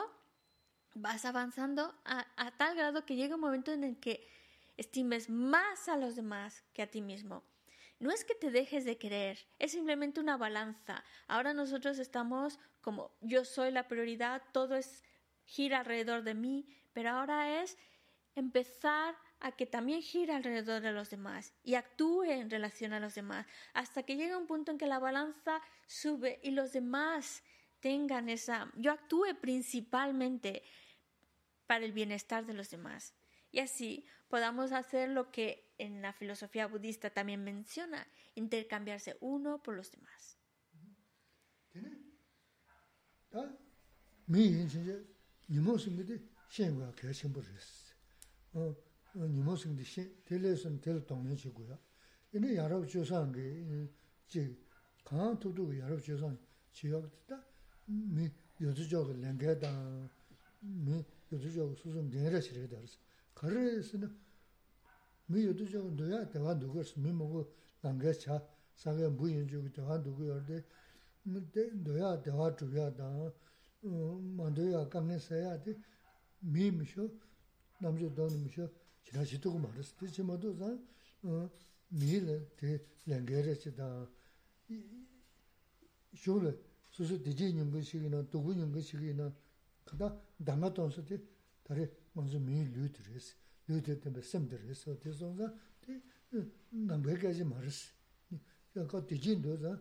vas avanzando, a, a tal grado que llega un momento en el que estimes más a los demás que a ti mismo. No es que te dejes de querer, es simplemente una balanza. Ahora nosotros estamos como yo soy la prioridad, todo es gira alrededor de mí, pero ahora es empezar a que también gire alrededor de los demás y actúe en relación a los demás, hasta que llega un punto en que la balanza sube y los demás tengan esa, yo actúe principalmente para el bienestar de los demás. Y así podamos hacer lo que en la filosofía budista también menciona, intercambiarse uno por los demás. 니모스인데 신과 결심 버렸어. 어 니모스인데 신 텔레슨 텔 동네지고요. 이제 여러 조사한 게지 강토도 여러 조사한 지역다 미 요즘적 랭게다 미 요즘적 수준 내려 지르게 되었어. 그래서는 미 요즘적 너야 대화 누구스 미 먹고 남게차 사게 무인 주고 대화 누구여데 미 너야 대화 주야다 만도야 강내 써야지 미미쇼 남주 돈 미쇼 지나시도 말았을 때 지금도 어 미를 대 랭게르치다 쇼르 소소 디제님 것이기나 도구님 것이기나 그다 담아던서지 다리 먼저 미 류드레스 류드 때문에 셈드레스 어디서가 남베까지 말았어 그거 디진도자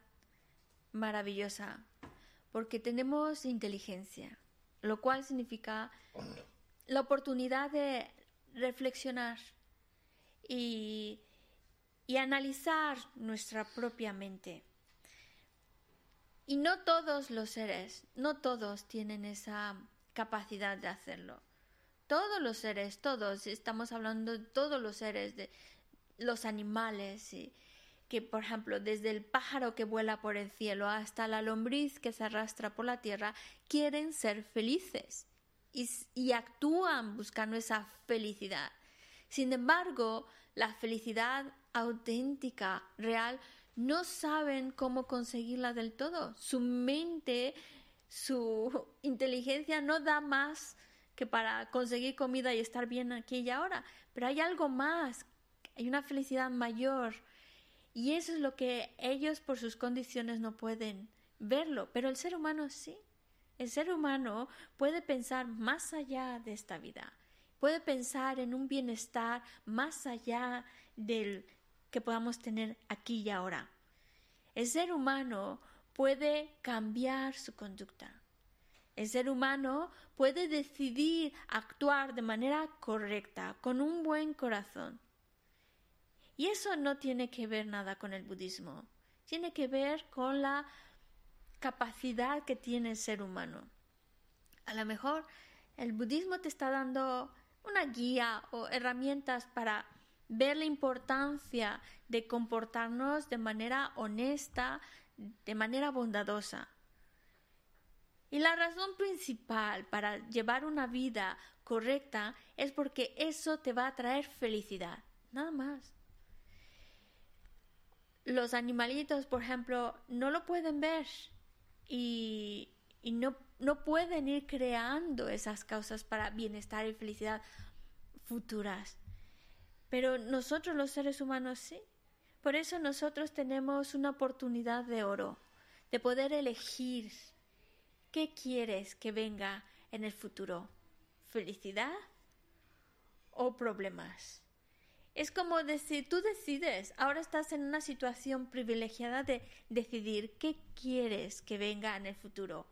maravillosa porque tenemos inteligencia, lo cual significa la oportunidad de reflexionar y, y analizar nuestra propia mente. Y no todos los seres, no todos tienen esa capacidad de hacerlo. Todos los seres, todos, estamos hablando de todos los seres, de los animales y, que, por ejemplo, desde el pájaro que vuela por el cielo hasta la lombriz que se arrastra por la tierra, quieren ser felices. y, actúan buscando esa felicidad. Sin embargo, la felicidad auténtica, real, no saben cómo conseguirla del todo. Su mente, su inteligencia no da más que para conseguir comida y estar bien aquí y ahora. Pero hay algo más, hay una felicidad mayor. Y eso es lo que ellos por sus condiciones no pueden verlo. Pero el ser humano sí. El ser humano puede pensar más allá de esta vida, puede pensar en un bienestar más allá del que podamos tener aquí y ahora. El ser humano puede cambiar su conducta. El ser humano puede decidir actuar de manera correcta, con un buen corazón. Y eso no tiene que ver nada con el budismo, tiene que ver con la capacidad que tiene el ser humano. A lo mejor el budismo te está dando una guía o herramientas para ver la importancia de comportarnos de manera honesta, de manera bondadosa. Y la razón principal para llevar una vida correcta es porque eso te va a traer felicidad, nada más. Los animalitos, por ejemplo, no lo pueden ver y, no, no pueden ir creando esas causas para bienestar y felicidad futuras. Pero nosotros los seres humanos sí. Por eso nosotros tenemos una oportunidad de oro, de poder elegir qué quieres que venga en el futuro, felicidad o problemas. Es como decir, tú decides, ahora estás en una situación privilegiada de decidir qué quieres que venga en el futuro.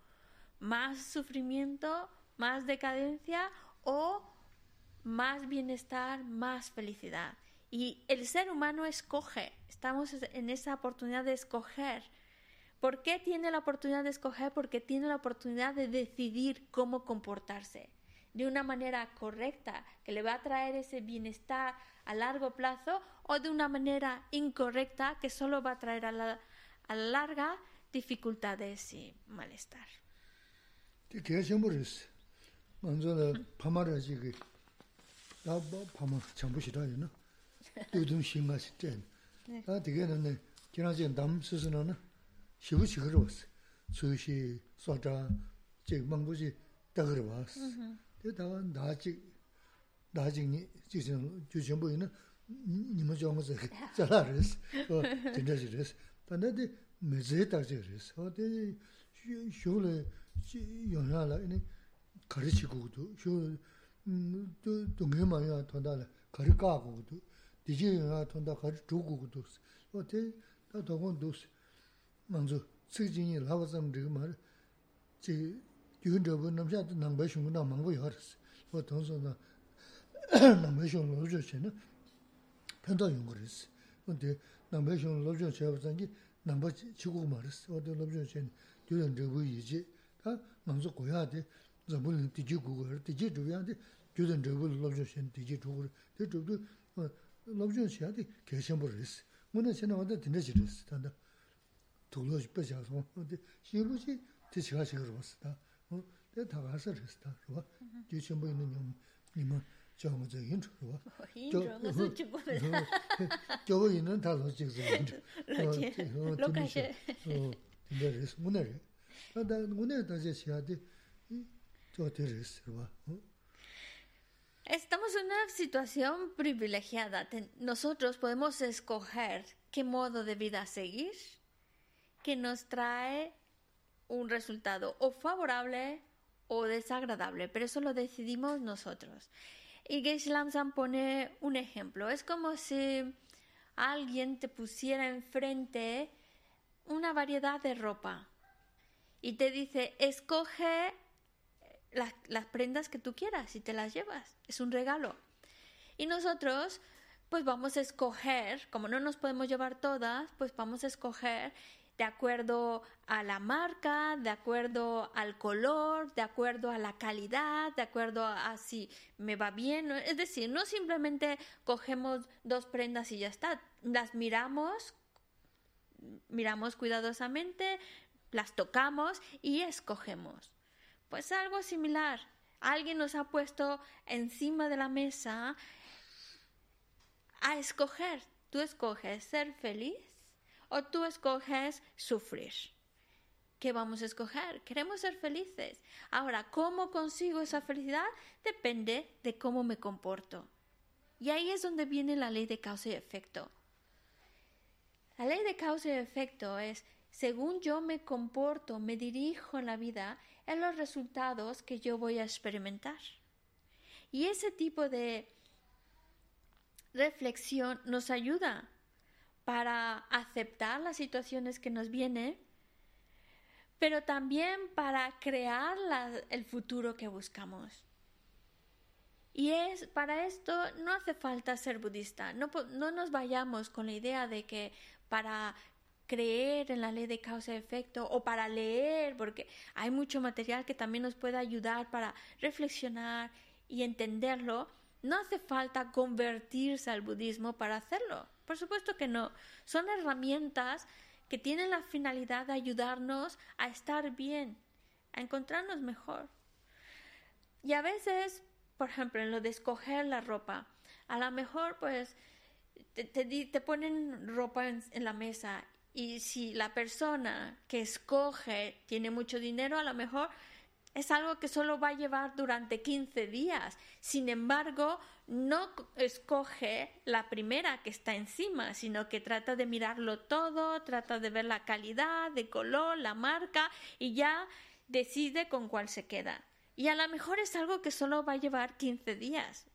Más sufrimiento, más decadencia o más bienestar, más felicidad. Y el ser humano escoge, estamos en esa oportunidad de escoger. ¿Por qué tiene la oportunidad de escoger? Porque tiene la oportunidad de decidir cómo comportarse de una manera correcta, que le va a traer ese bienestar a largo plazo, o de una manera incorrecta, que solo va a traer a la, a la larga dificultades y malestar. 다징이 지금 주신 보이는 님은 정어서 잘알았어. 어 진짜 그랬어. 근데 매제 딱지 그랬어. 어디 쇼를 연락라 아니 가르치고도 쇼또 동해마야 돈다라 가르까고도 디지야 돈다 가르 주고고도 어디 다 도건 도스 먼저 최진이 라고서 지금 말제 gyūn chabu namshaa nāngbā shungu nā māngbā yārās. Wā tōngsō nā 남배션 로저 체는 편도 연구했어. 근데 남배션 로저 제업상기 남버 지고 말았어. 어디 로저 체는 되는 되고 이제 다 먼저 고야 돼. 저분 뒤지 구글 뒤지 주야데 되는 되고 로저 체는 뒤지 주고 뒤도 로저 체한테 계산 버렸어. 뭐는 전에 와도 된다 지렸어. 단다. 돌로 싶어서 근데 시부지 뒤지가 지고 봤어. 어, 내가 다 가서 그랬어. 그거 뒤에 전부 있는 용 이만 Estamos en una situación privilegiada. Nosotros podemos escoger qué modo de vida seguir que nos trae un resultado o favorable o desagradable, pero eso lo decidimos nosotros. Y Geshe Lamsan pone un ejemplo. Es como si alguien te pusiera enfrente una variedad de ropa y te dice, escoge las, las, prendas que tú quieras y te las llevas. Es un regalo. Y nosotros, pues vamos a escoger, como no nos podemos llevar todas, pues vamos a escoger de acuerdo a la marca, de acuerdo al color, de acuerdo a la calidad, de acuerdo a, si me va bien. Es decir, no simplemente cogemos dos prendas y ya está. Las miramos, miramos cuidadosamente, las tocamos y escogemos. Pues algo similar. Alguien nos ha puesto encima de la mesa a escoger. Tú escoges ser feliz o tú escoges sufrir. ¿Qué vamos a escoger? Queremos ser felices. Ahora, ¿cómo consigo esa felicidad? Depende de cómo me comporto. Y ahí es donde viene la ley de causa y efecto. La ley de causa y efecto es, según yo me comporto, me dirijo en la vida, en los resultados que yo voy a experimentar. Y ese tipo de reflexión nos ayuda para aceptar las situaciones que nos vienen, pero también para crear el futuro que buscamos. Y es para esto no hace falta ser budista. No, no nos vayamos con la idea de que para creer en la ley de causa y efecto o para leer, porque hay mucho material que también nos puede ayudar para reflexionar y entenderlo. No hace falta convertirse al budismo para hacerlo. Por supuesto que no. Son herramientas que tienen la finalidad de ayudarnos a estar bien, a encontrarnos mejor. Y a veces, por ejemplo, en lo de escoger la ropa, a lo mejor pues te, te, ponen ropa en, en, la mesa y si la persona que escoge tiene mucho dinero, a lo mejor es algo que solo va a llevar durante 15 días. Sin embargo, no escoge la primera que está encima, sino que trata de mirarlo todo, trata de ver la calidad, de color, la marca y ya decide con cuál se queda. Y a lo mejor es algo que solo va a llevar 15 días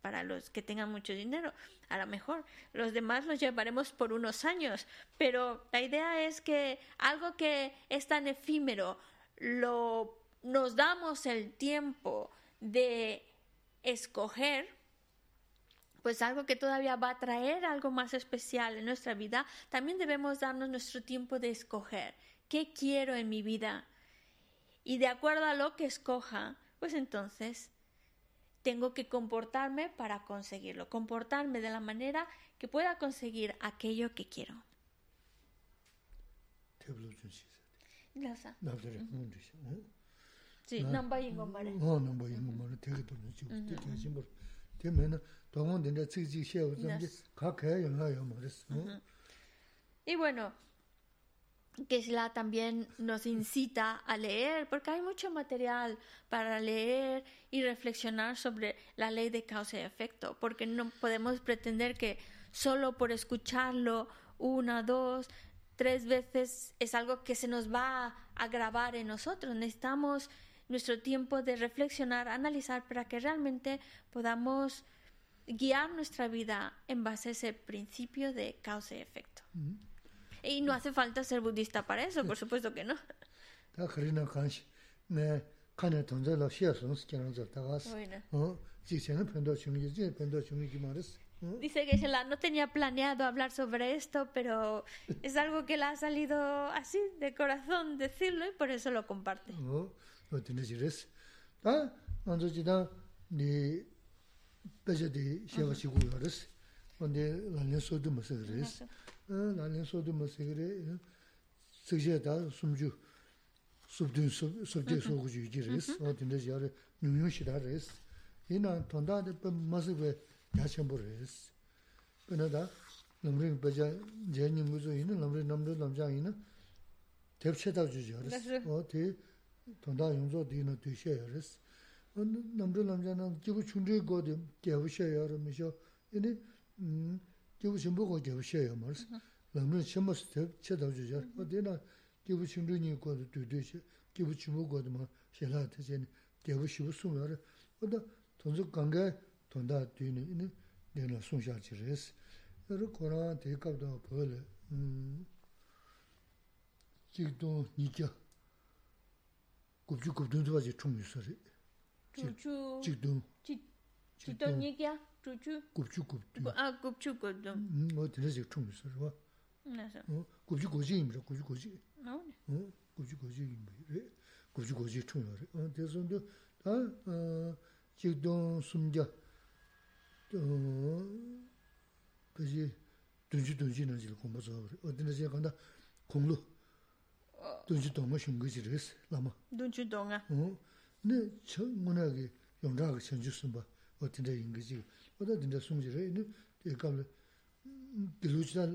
para los que tengan mucho dinero. A lo mejor los demás los llevaremos por unos años, pero la idea es que algo que es tan efímero lo nos damos el tiempo de escoger, pues algo que todavía va a traer algo más especial en nuestra vida, también debemos darnos nuestro tiempo de escoger qué quiero en mi vida. Y de acuerdo a lo que escoja, pues entonces tengo que comportarme para conseguirlo, comportarme de la manera que pueda conseguir aquello que quiero. Dende tsik chik sheo, zambi, ka kaya yung haya mares. Y bueno, Gesla también nos incita a leer, porque hay mucho material para leer y reflexionar sobre la ley de causa y efecto, porque no podemos pretender que solo por escucharlo una, dos, tres veces es algo que se nos va a grabar en nosotros. Necesitamos nuestro tiempo de reflexionar, analizar, para que realmente podamos guiar nuestra vida en base a ese principio de causa y efecto. Y no hace falta ser budista para eso, por supuesto que no. Dice que Shela no tenía planeado hablar sobre esto, pero es algo que le ha salido así, de corazón, decirlo, y por eso lo comparte. yo tene shiris. Ta anzo jida ni pecha di shewa shigu yoris, wande lanlin sodu masigiris. Lanlin sodu masigiri sikshaya ta sumju subdun subde sogu ju yiris, o tene shiyari nyungyun shida ris. Ina tonda pe masigwe yachambu ris. Pena da lamrin pecha jaya nyinguzo ina, lamrin namdo lamjang ina tepche tab ju yoris. O te tanda yungzo dina duishe yaris. Namzho lamzha nam jibu chungri godi gyabu she yara misho, ini mm, jibu shimbo go gyabu she yara maris. Lamzho shimbo step che tabzho yara. O dina jibu chungri nyi godi duidu she, jibu chimbo godi ma she la ta che, gyabu shibu sum yara. O da tonzo ganga tanda duini, ini dina sum sha chi res. Yara koraan te kabda pole, mm, jikdo nikya. gupchu gupdun tuwa zi chung yu sari. Chuchu... Chikdun. Chikdun nyikya? Chuchu? Gupchu gupdun. Ah, gupchu gupdun. O, tena zi chung yu sari, wa. Nasa. Gupchu goji imra, gupchu goji. No, ne. Gupchu goji imra, re. Gupchu goji chung yu sari. O, tena zondu, ta, chikdun sumja, kazi, dunji dunji na zil kumbha zawa, o, tena zi kanda, konglu. dunchi donga shunga jiris, lama. Dunchi donga. 네 청문하게 용자가 천주스 봐 어떤데 인기지 어디 된다 숨지래 네 대 dunchi 동마 shunguzi res, lama. dunchi donga. Ne cha nguna ki yondraga chanchu sumba, o tinda ingizi, o da tinda sumzi re, ne te kabla diluchida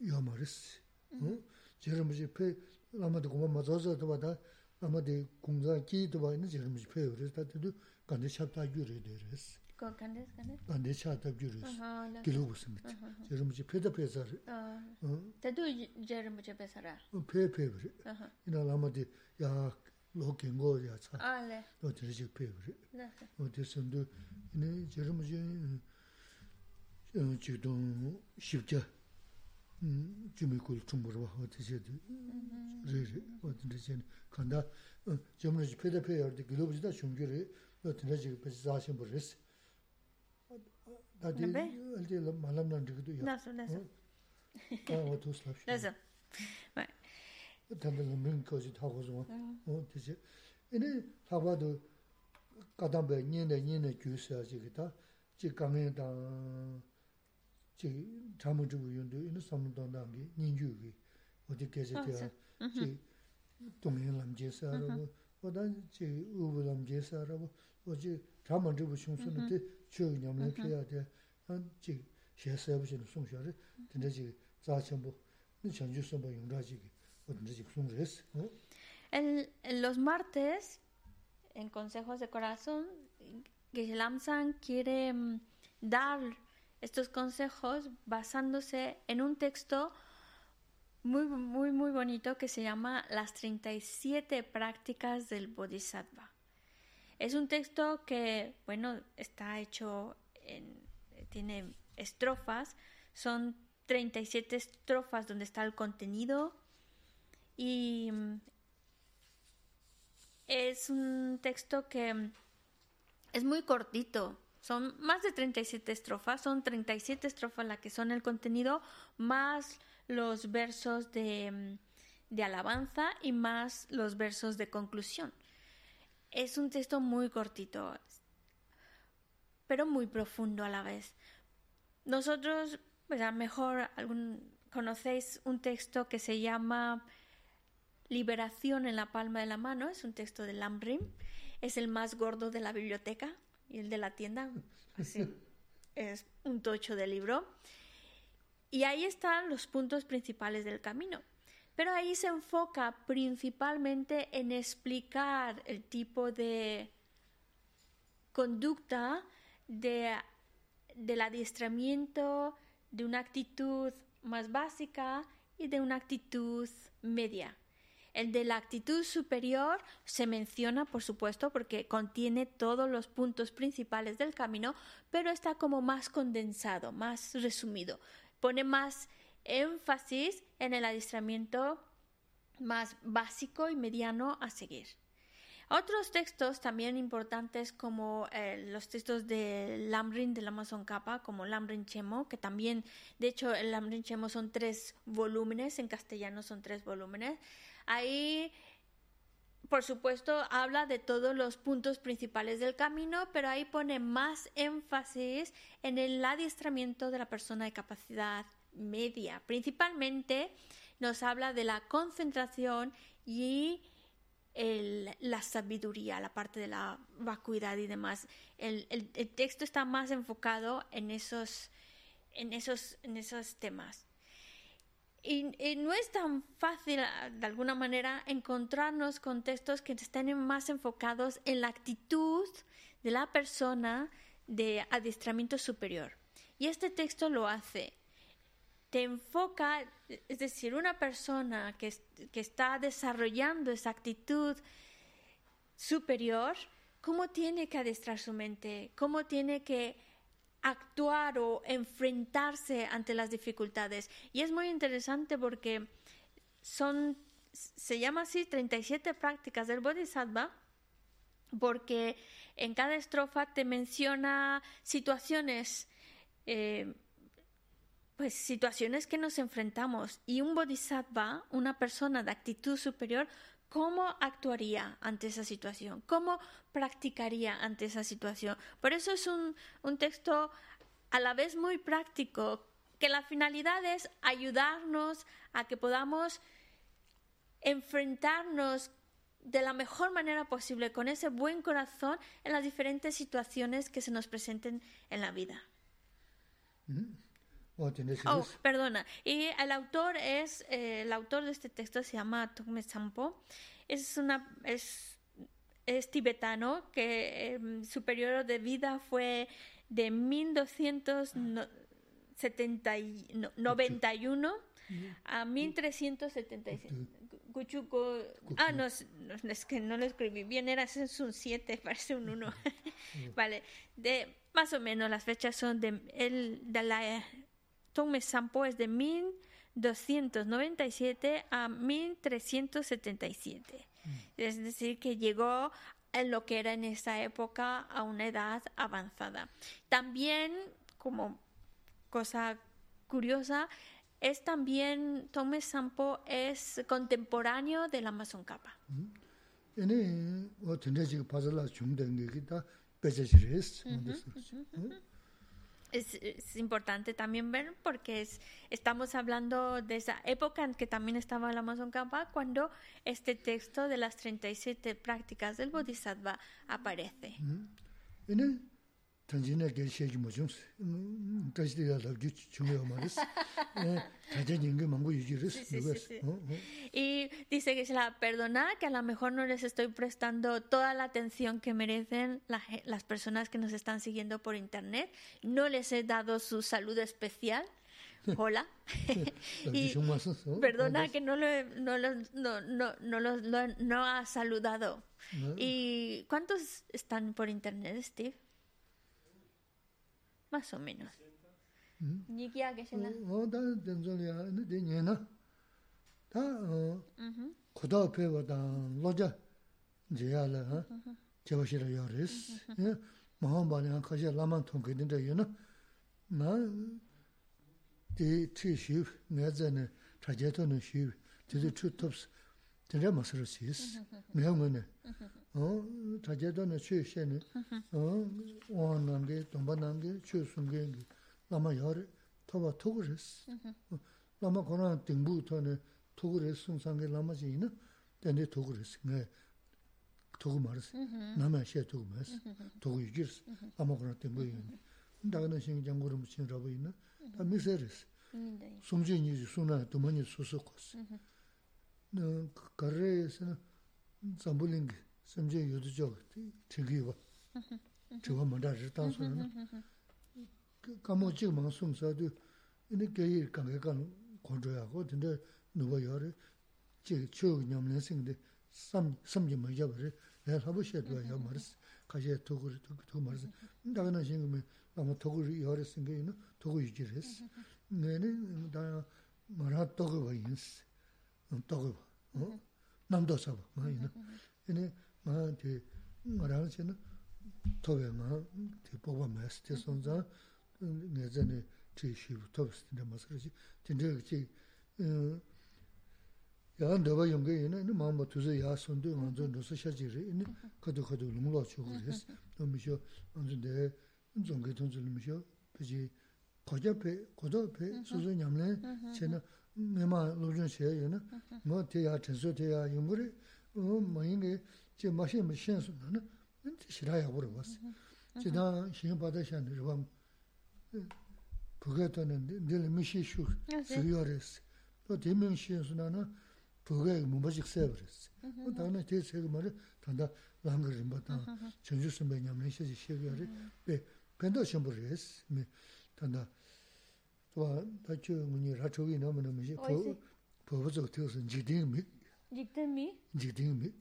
yama res. Mm-hmm. Jeramuji pe, lama de goma mazoza dhwa da, lama de gungza ki dhwa, ne jeramuji pe res, da tindu gandhi shabda yu re de res. 레스 ¿Con candes, candes? 간데 샵다 규래 Ajá, la- 길루스입니다 제르무지 페다 페서 Ah, 어 te du yer mucho pesará. 페페 그래 Ajá. 이나 아마도 야 로겐고 야차 Ale, 너 들으지 페 그래 no 어 됐음도 네 저러면지 어 지도 쉽자 음 주미고 중보로 봐 어디서 그래 어디서 간다 어 점으로 페데페어 데 글로브지다 중결에 어디서 지금 그 자신 버렸어 다들 네. 알들 말람난 데도 야 No, no sé. 어 어디 슬랍시 No sé. Vale. 단단 민거지 타고 좀 어, 되지. 이제 하바도 가담배 년에 년에 주셔야 지기다. 지 강에다 지 자문주 위원도 이는 삼도 나기 ninju기 어디 계세요? 지 동행 남제사라고 보다 지 우부 남제사라고 어지 자문주 부충선한 chū. Los martes, en Consejos de Corazón, Geshe-Lam quiere mm, dar estos consejos basándose en un texto muy, muy, muy bonito que se llama Las 37 prácticas del Bodhisattva. Es un texto que, bueno, está hecho en, tiene estrofas, son 37 estrofas donde está el contenido y mm, es un texto que mm, es muy cortito. Son más de 37 estrofas, son 37 estrofas las que son el contenido, más los versos de, mm, de alabanza y más los versos de conclusión. Es un texto muy cortito, pero muy profundo a la vez. Nosotros, pues a lo mejor algún, conocéis un texto que se llama Liberación en la palma de la mano, es un texto de Lamrim, es el más gordo de la biblioteca y el de la tienda, así, es un tocho de libro. Y ahí están los puntos principales del camino. Pero ahí se enfoca principalmente en explicar el tipo de conducta de, del adiestramiento, de una actitud más básica y de una actitud media. El de la actitud superior se menciona, por supuesto, porque contiene todos los puntos principales del camino, pero está como más condensado, más resumido. Pone más énfasis en el adiestramiento más básico y mediano a seguir. Otros textos también importantes como eh, los textos de Lamrin del Amazon Kappa, como Lamrin Chemo, que también, de hecho, el Lamrin Chemo son tres volúmenes, en castellano son tres volúmenes. Ahí, por supuesto, habla de todos los puntos principales del camino, pero ahí pone más énfasis en el adiestramiento de la persona de capacidad media. Principalmente nos habla de la concentración y la sabiduría, la parte de la vacuidad y demás. El, texto está más enfocado en esos, en esos, en esos temas. Y, y, no es tan fácil, de alguna manera, encontrarnos con textos que estén más enfocados en la actitud de la persona de adiestramiento superior. Y este texto lo hace. Te enfoca, es decir, una persona que, que está desarrollando esa actitud superior, cómo tiene que adiestrar su mente, cómo tiene que actuar o enfrentarse ante las dificultades. Y es muy interesante porque son, se llama así 37 prácticas del Bodhisattva, porque en cada estrofa te menciona situaciones, eh, pues situaciones que nos enfrentamos. Y un Bodhisattva, una persona de actitud superior, ¿Cómo actuaría ante esa situación? ¿Cómo practicaría ante esa situación? Por eso es un, un, texto a la vez muy práctico, que la finalidad es ayudarnos a que podamos enfrentarnos de la mejor manera posible, con ese buen corazón en las diferentes situaciones que se nos presenten en la vida. Oh, perdona. Y el autor es, eh, el autor de este texto se llama Tongme Sampo. Es una, es, es tibetano que em, su periodo de vida fue de 1291 a 1376. Cuchuco, ah, no, es que no lo escribí bien, era un 7, parece un 1. vale, de más o menos las fechas son de, el, de la Tongme Sampo es de 1297 a 1377. Mm. Es decir, que llegó en lo que era en esa época a una edad avanzada. También, como cosa curiosa, es también, Tome Sampo es contemporáneo del Amazon Kappa. Es, importante también ver porque es, estamos hablando de esa época en que también estaba el Amazon cuando este texto de las 37 prácticas del Bodhisattva aparece. Tanzina ge shegi mo jung tashi de la gi chungo maris eh taje ninge mango yujiris y dice que se la perdona que a lo mejor no les estoy prestando toda la atención que merecen las personas que nos están siguiendo por internet. No les he dado su salud especial. Hola. Y perdona que no lo no lo no no no lo no ha saludado. Y cuántos están por internet Steve Más o menos. Nikia que se na. O da denzolia, ne de nyena. Ta o. Mhm. Kuda pe wa da loja. Jeya la ha. Jewa shira yoris. Ne. Mahan ba ne ka je laman tong ke den de yena. Na de chi shi ne zene trajeto ne shi. De chu tops. 진짜 맛으로 시스 내가 뭐네 어 자제도는 취시에는 어 원한데 동반한데 취순게 남아 열 더봐 토그레스 남아 거나 등부터는 토그레스 송상게 남아지 있는 근데 토그레스 네 토그 말스 남아 시에 토그 말스 토그 유지스 아마 거나 등부에 나가는 신경 고름 붙이는 라고 있는 다 미세르스 숨진이 수나 도만이 수수코스 가래에서는 잠불링 심지어 유도적 되기와 저거 뭔가 일단서는 까모지 망송사도 이제 개일 관계간 건조하고 근데 누가 열이 제 추억 냠내 생데 삼 삼지 뭐 잡으래? 내가 하고셔도 야 말스 가제 도구를 도 말스 나가는 생각이 아마 도구를 열이 생겨 있는 도구 유지를 했어. 내는 다 말아 도구가 있어. mī shō pē chī kōjā pē, kōtō pē, sō sō nyam lē chē na mē mā lō zhōng chē yī na mā tē yā tē sō tē yā yōng gu rī mā yī ngē 제 마시 뭐 신수 나는 근데 싫어야 버려 봤어. 제가 신경 받아 샤는 저 그게 또는 mima lujun xie yu na, mo te ya tenso te ya yunguri, ma yingi che ma shen ma shen su na na, te shiraya uri wasi. Che dan shen pata shen tu rwa e, puge to na dili mi shi shu su yo resi. To te ming shen su na na puge mumba chik seb resi. O ta na te segi ma ri tanda langar rinpa tanga, chenju sunbe nyamne she shi she yo re, pe pendo shenpo resi, tanda 또 다초 문이 라초기 너무 너무 시 보. 보고서 되어서 지딩미. 지딩미? 지딩미.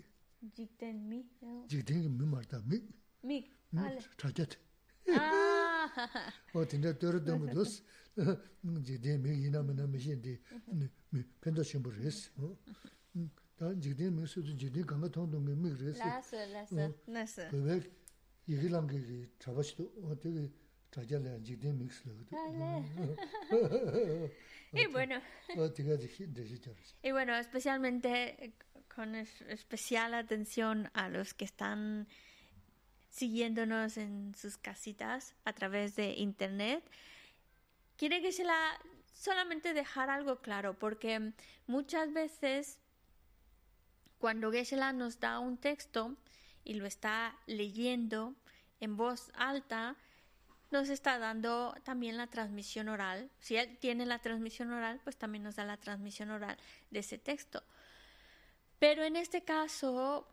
Jikten mi. Jikten mi marta mi. Mi. Ale. Chachat. Ah. O tinda toro domu dos. Jikten mi ina mina mi shen di. Mi penda shenpo res. Da jikten mi su jikten kanga tondo mi mi res. Lasa, lasa. Lasa. Bebe yigi langi ki chabashido. O tegi chachala jikten Ale. Y bueno. Y bueno, especialmente con especial atención a los que están siguiéndonos en sus casitas a través de internet. Quiere que se la solamente dejar algo claro, porque muchas veces Cuando geshe nos da un texto y lo está leyendo en voz alta, nos está dando también la transmisión oral. Si él tiene la transmisión oral, pues también nos da la transmisión oral de ese texto. Pero en este caso,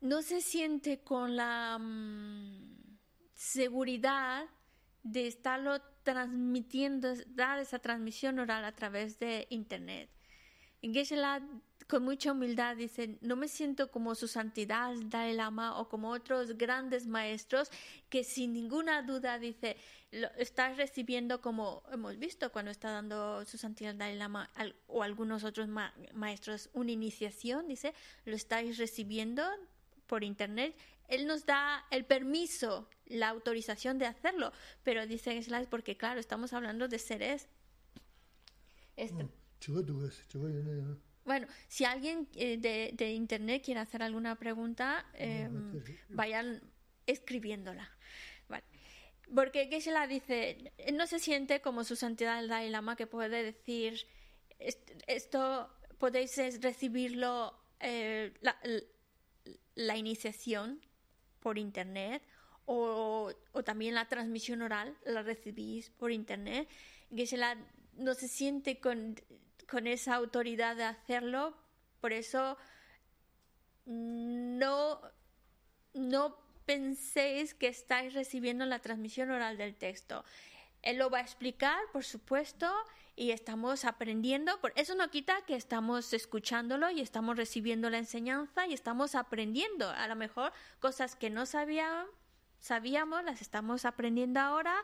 no se siente con la mm, seguridad de estarlo transmitiendo, dar esa transmisión oral a través de Internet. Geshe-la, con mucha humildad, dice, no me siento como su santidad Dalai Lama o como otros grandes maestros que sin ninguna duda, dice, lo estás recibiendo como hemos visto cuando está dando su santidad Dalai Lama o algunos otros maestros una iniciación, dice, lo estáis recibiendo por Internet. Él nos da el permiso, la autorización de hacerlo, pero dice Slides porque, claro, estamos hablando de seres... Este, bueno, si alguien eh, de, de, internet quiere hacer alguna pregunta, eh, vayan escribiéndola. Vale. Porque geshe dice, no se siente como su santidad el Dalai Lama que puede decir, esto podéis recibirlo, eh, la, la, iniciación por internet o, o, también la transmisión oral la recibís por internet. geshe no se siente con con esa autoridad de hacerlo, por eso no, no penséis que estáis recibiendo la transmisión oral del texto. Él lo va a explicar, por supuesto, y estamos aprendiendo. Por eso no quita que estamos escuchándolo y estamos recibiendo la enseñanza y estamos aprendiendo. A lo mejor cosas que no sabíamos, sabíamos las estamos aprendiendo ahora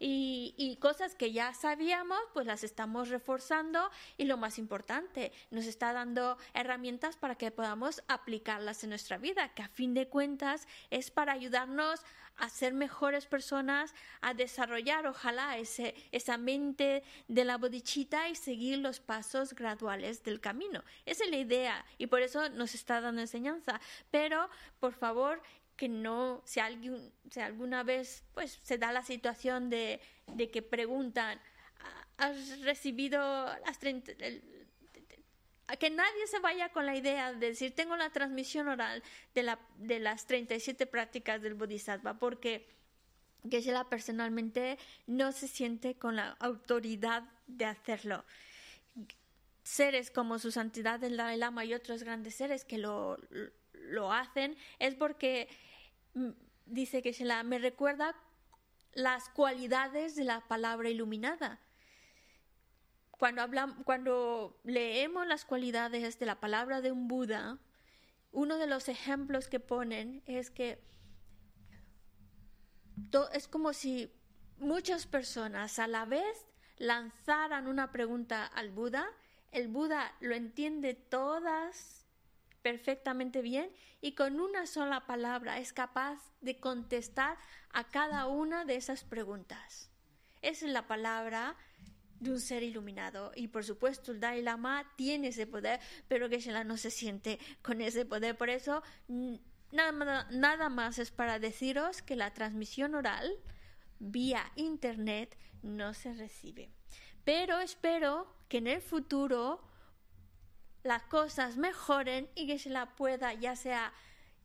y, cosas que ya sabíamos, pues las estamos reforzando y lo más importante, nos está dando herramientas para que podamos aplicarlas en nuestra vida, que a fin de cuentas es para ayudarnos a ser mejores personas, a desarrollar, ojalá, ese, esa mente de la bodichita y seguir los pasos graduales del camino. Esa es la idea y por eso nos está dando enseñanza. Pero, por favor, que no, si, alguien, si alguna vez pues se da la situación de, de que preguntan, ¿has recibido las 30, a que nadie se vaya con la idea de decir tengo la transmisión oral de, la, de las 37 prácticas del Bodhisattva, porque geshe personalmente no se siente con la autoridad de hacerlo. Seres como su santidad el Dalai Lama y otros grandes seres que lo, lo hacen es porque dice que la me recuerda las cualidades de la palabra iluminada. Cuando, hablamos, cuando leemos las cualidades de la palabra de un Buda, uno de los ejemplos que ponen es que es como si muchas personas a la vez lanzaran una pregunta al Buda, el Buda lo entiende todas perfectamente bien y con una sola palabra es capaz de contestar a cada una de esas preguntas. Esa es la palabra de un ser iluminado. Y por supuesto, el Dalai Lama tiene ese poder, pero Geshe-la no se siente con ese poder. Por eso, nada, nada más es para deciros que la transmisión oral vía Internet no se recibe. Pero espero que en el futuro las cosas mejoren y que se la pueda ya sea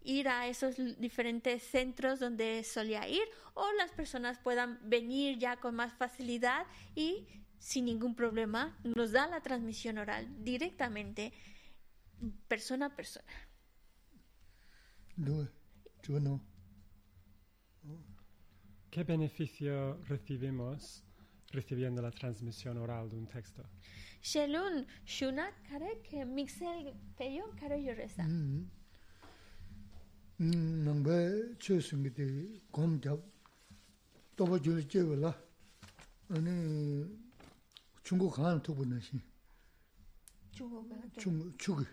ir a esos diferentes centros donde solía ir o las personas puedan venir ya con más facilidad y sin ningún problema nos da la transmisión oral directamente persona a persona. No, yo no. ¿Qué beneficio recibimos recibiendo la transmisión oral de un texto? shelun shuna kare ke mixel peyo kare yoresa. 음. 넘베 최승기대 검잡 또버 줄이 제벌라. 아니 중국 한 두분이시. 중국 중 중국.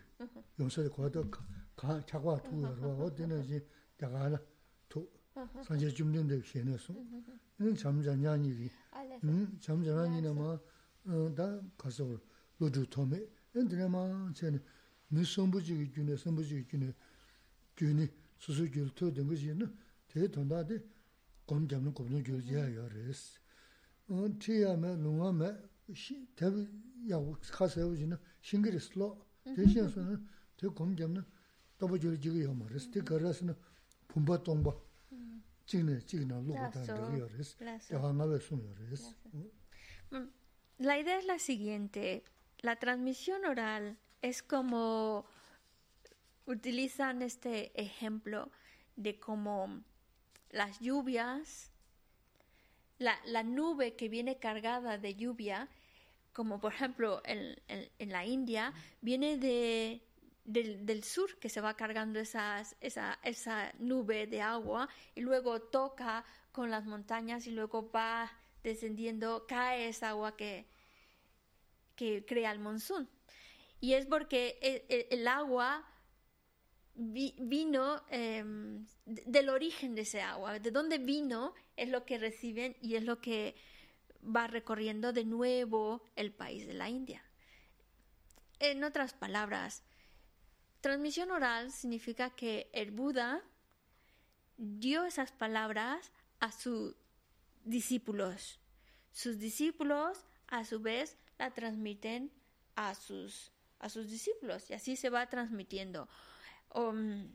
용서에 거도 가 차과 두고 어디는지 다가라 두 산제 좀 된데 시내서 는 잠자냐니 음 잠자냐니나 뭐 다 가서 로주 토메. 엔드레만 체네 미송부지 규네 선부지 규네. 규니 수수 결토 된 것이는 대 돈다데 검잡는 검는 교지야 요레스 온 티야메 롱아메 시 대비 야고 가서오지는 싱그리스로 대신에서는 대 검잡는 더버 교지가 요 말레스 대 가라스는 분바 동바 찍네 찍나 로고다 요레스 야가나베 숨 요레스 음 La idea es la siguiente. La transmisión oral es como utilizan este ejemplo de cómo las lluvias, la, la nube que viene cargada de lluvia, como por ejemplo en, en- la India, viene de, del, sur que se va cargando esa, esa nube de agua y luego toca con las montañas y luego va descendiendo, cae esa agua que, que crea el monzón. Y es porque el, el- el agua vi- vino em, de- del origen de ese agua, de dónde vino es lo que reciben y es lo que va recorriendo de nuevo el país de la India. En otras palabras, transmisión oral significa que el Buda dio esas palabras a sus discípulos. Sus discípulos, a su vez, la transmiten a sus, a sus discípulos y así se va transmitiendo. Um,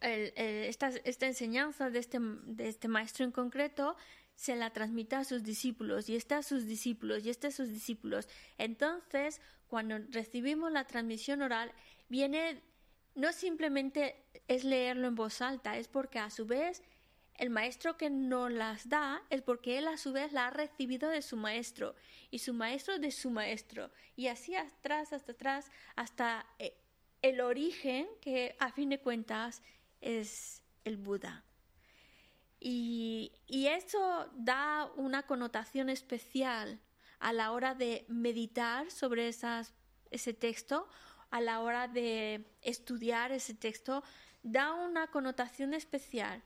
esta, esta enseñanza de este, de este maestro en concreto se la transmite a sus discípulos y está a sus discípulos y está a sus discípulos. Entonces, cuando recibimos la transmisión oral, viene no simplemente es leerlo en voz alta, es porque a su vez el maestro que nos las da es porque él a su vez la ha recibido de su maestro y su maestro de su maestro y así atrás, hasta atrás, hasta eh, el origen que a fin de cuentas es el Buda. Y, y eso da una connotación especial a la hora de meditar sobre esas, ese texto, a la hora de estudiar ese texto, da una connotación especial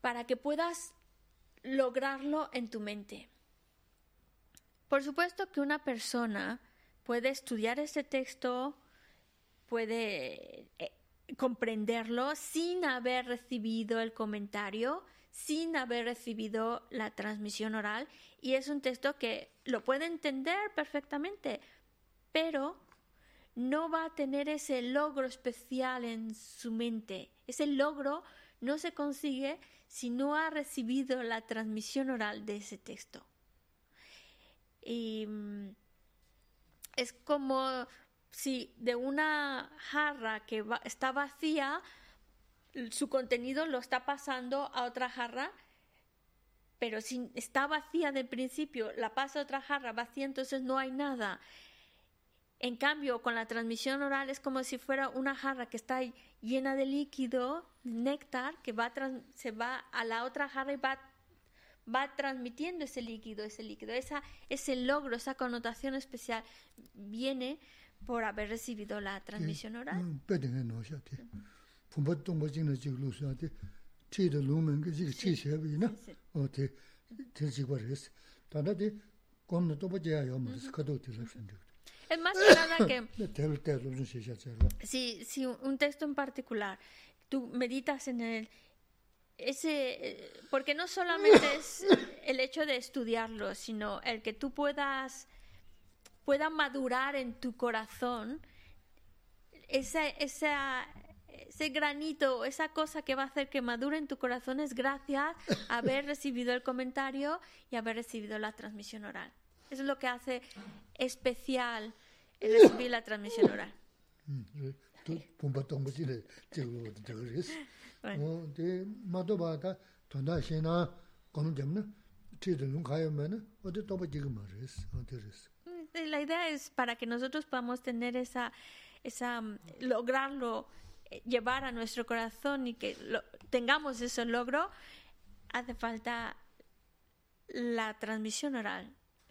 para que puedas lograrlo en tu mente. Por supuesto que una persona puede estudiar ese texto, puede eh, comprenderlo sin haber recibido el comentario, sin haber recibido la transmisión oral, y es un texto que lo puede entender perfectamente, pero no va a tener ese logro especial en su mente. Ese logro no se consigue si no ha recibido la transmisión oral de ese texto. Y mm, es como si de una jarra que está vacía, su contenido lo está pasando a otra jarra, pero si está vacía de principio, la pasa a otra jarra vacía, entonces no hay nada. En cambio, con la transmisión oral es como si fuera una jarra que está llena de líquido, néctar, que va se va a la otra jarra y va, va transmitiendo ese líquido, ese líquido. Esa, ese logro, esa connotación especial viene por haber recibido la transmisión oral. Pēdēngē nōshā Es más que nada que si, si un un texto en particular, tú meditas en él, ese, eh, porque no solamente es el hecho de estudiarlo, sino el que tú puedas, pueda madurar en tu corazón esa, esa, ese granito, esa cosa que va a hacer que madure en tu corazón es gracias a haber recibido el comentario y haber recibido la transmisión oral. Eso es lo que hace especial el recibir la transmisión oral. La idea es para que nosotros podamos tener esa, esa mm, lograrlo, eh, llevar a nuestro corazón y que lo- tengamos ese logro, hace falta la transmisión oral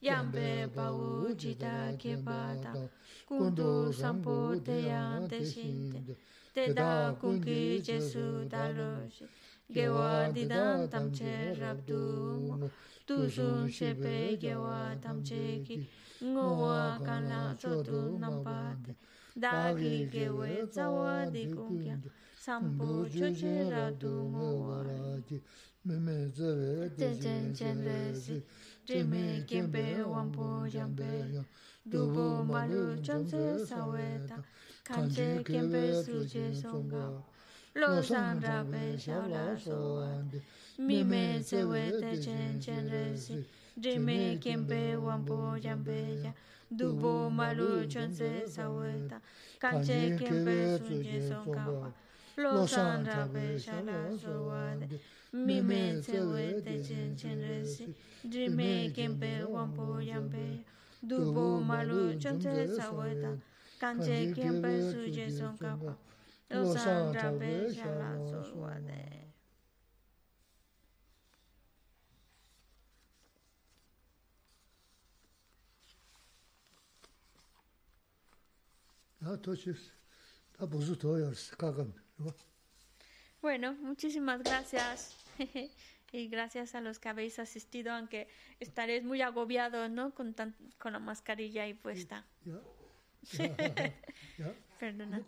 yambe pau jita kepa ta kundu sampo te yante shinte te da kungi jesu daloshi gewa didan tamche rabdu tu sun shepe gewa tamche ki. ngowa kanla chotu nampate dagi gewe tsawa di kungya sampo choche radu ngowa ra ki meme zewe ten jen jen resi si Jime kienpe wampo jampe, dubo malu chonse saweta, kanche kienpe suje songa, lo san rabe shala soande, mime sewe te chen chen resi, Jime kienpe wampo jampe ya, dubo malu chonse saweta, kanche kienpe suje songa, lo san rabe shala soande, mime sewe te chen chen resi, Jime kempe wampo yampe, dubo malu chonche saweta, kanche kempe suje son kapa, lo san rabe shala solwade. 다 도시스 다 무슨 도요스 가감 Bueno, muchísimas gracias. y gracias a los que habéis asistido, aunque estaréis muy agobiados, ¿no? Con, con la mascarilla ahí puesta. Perdona.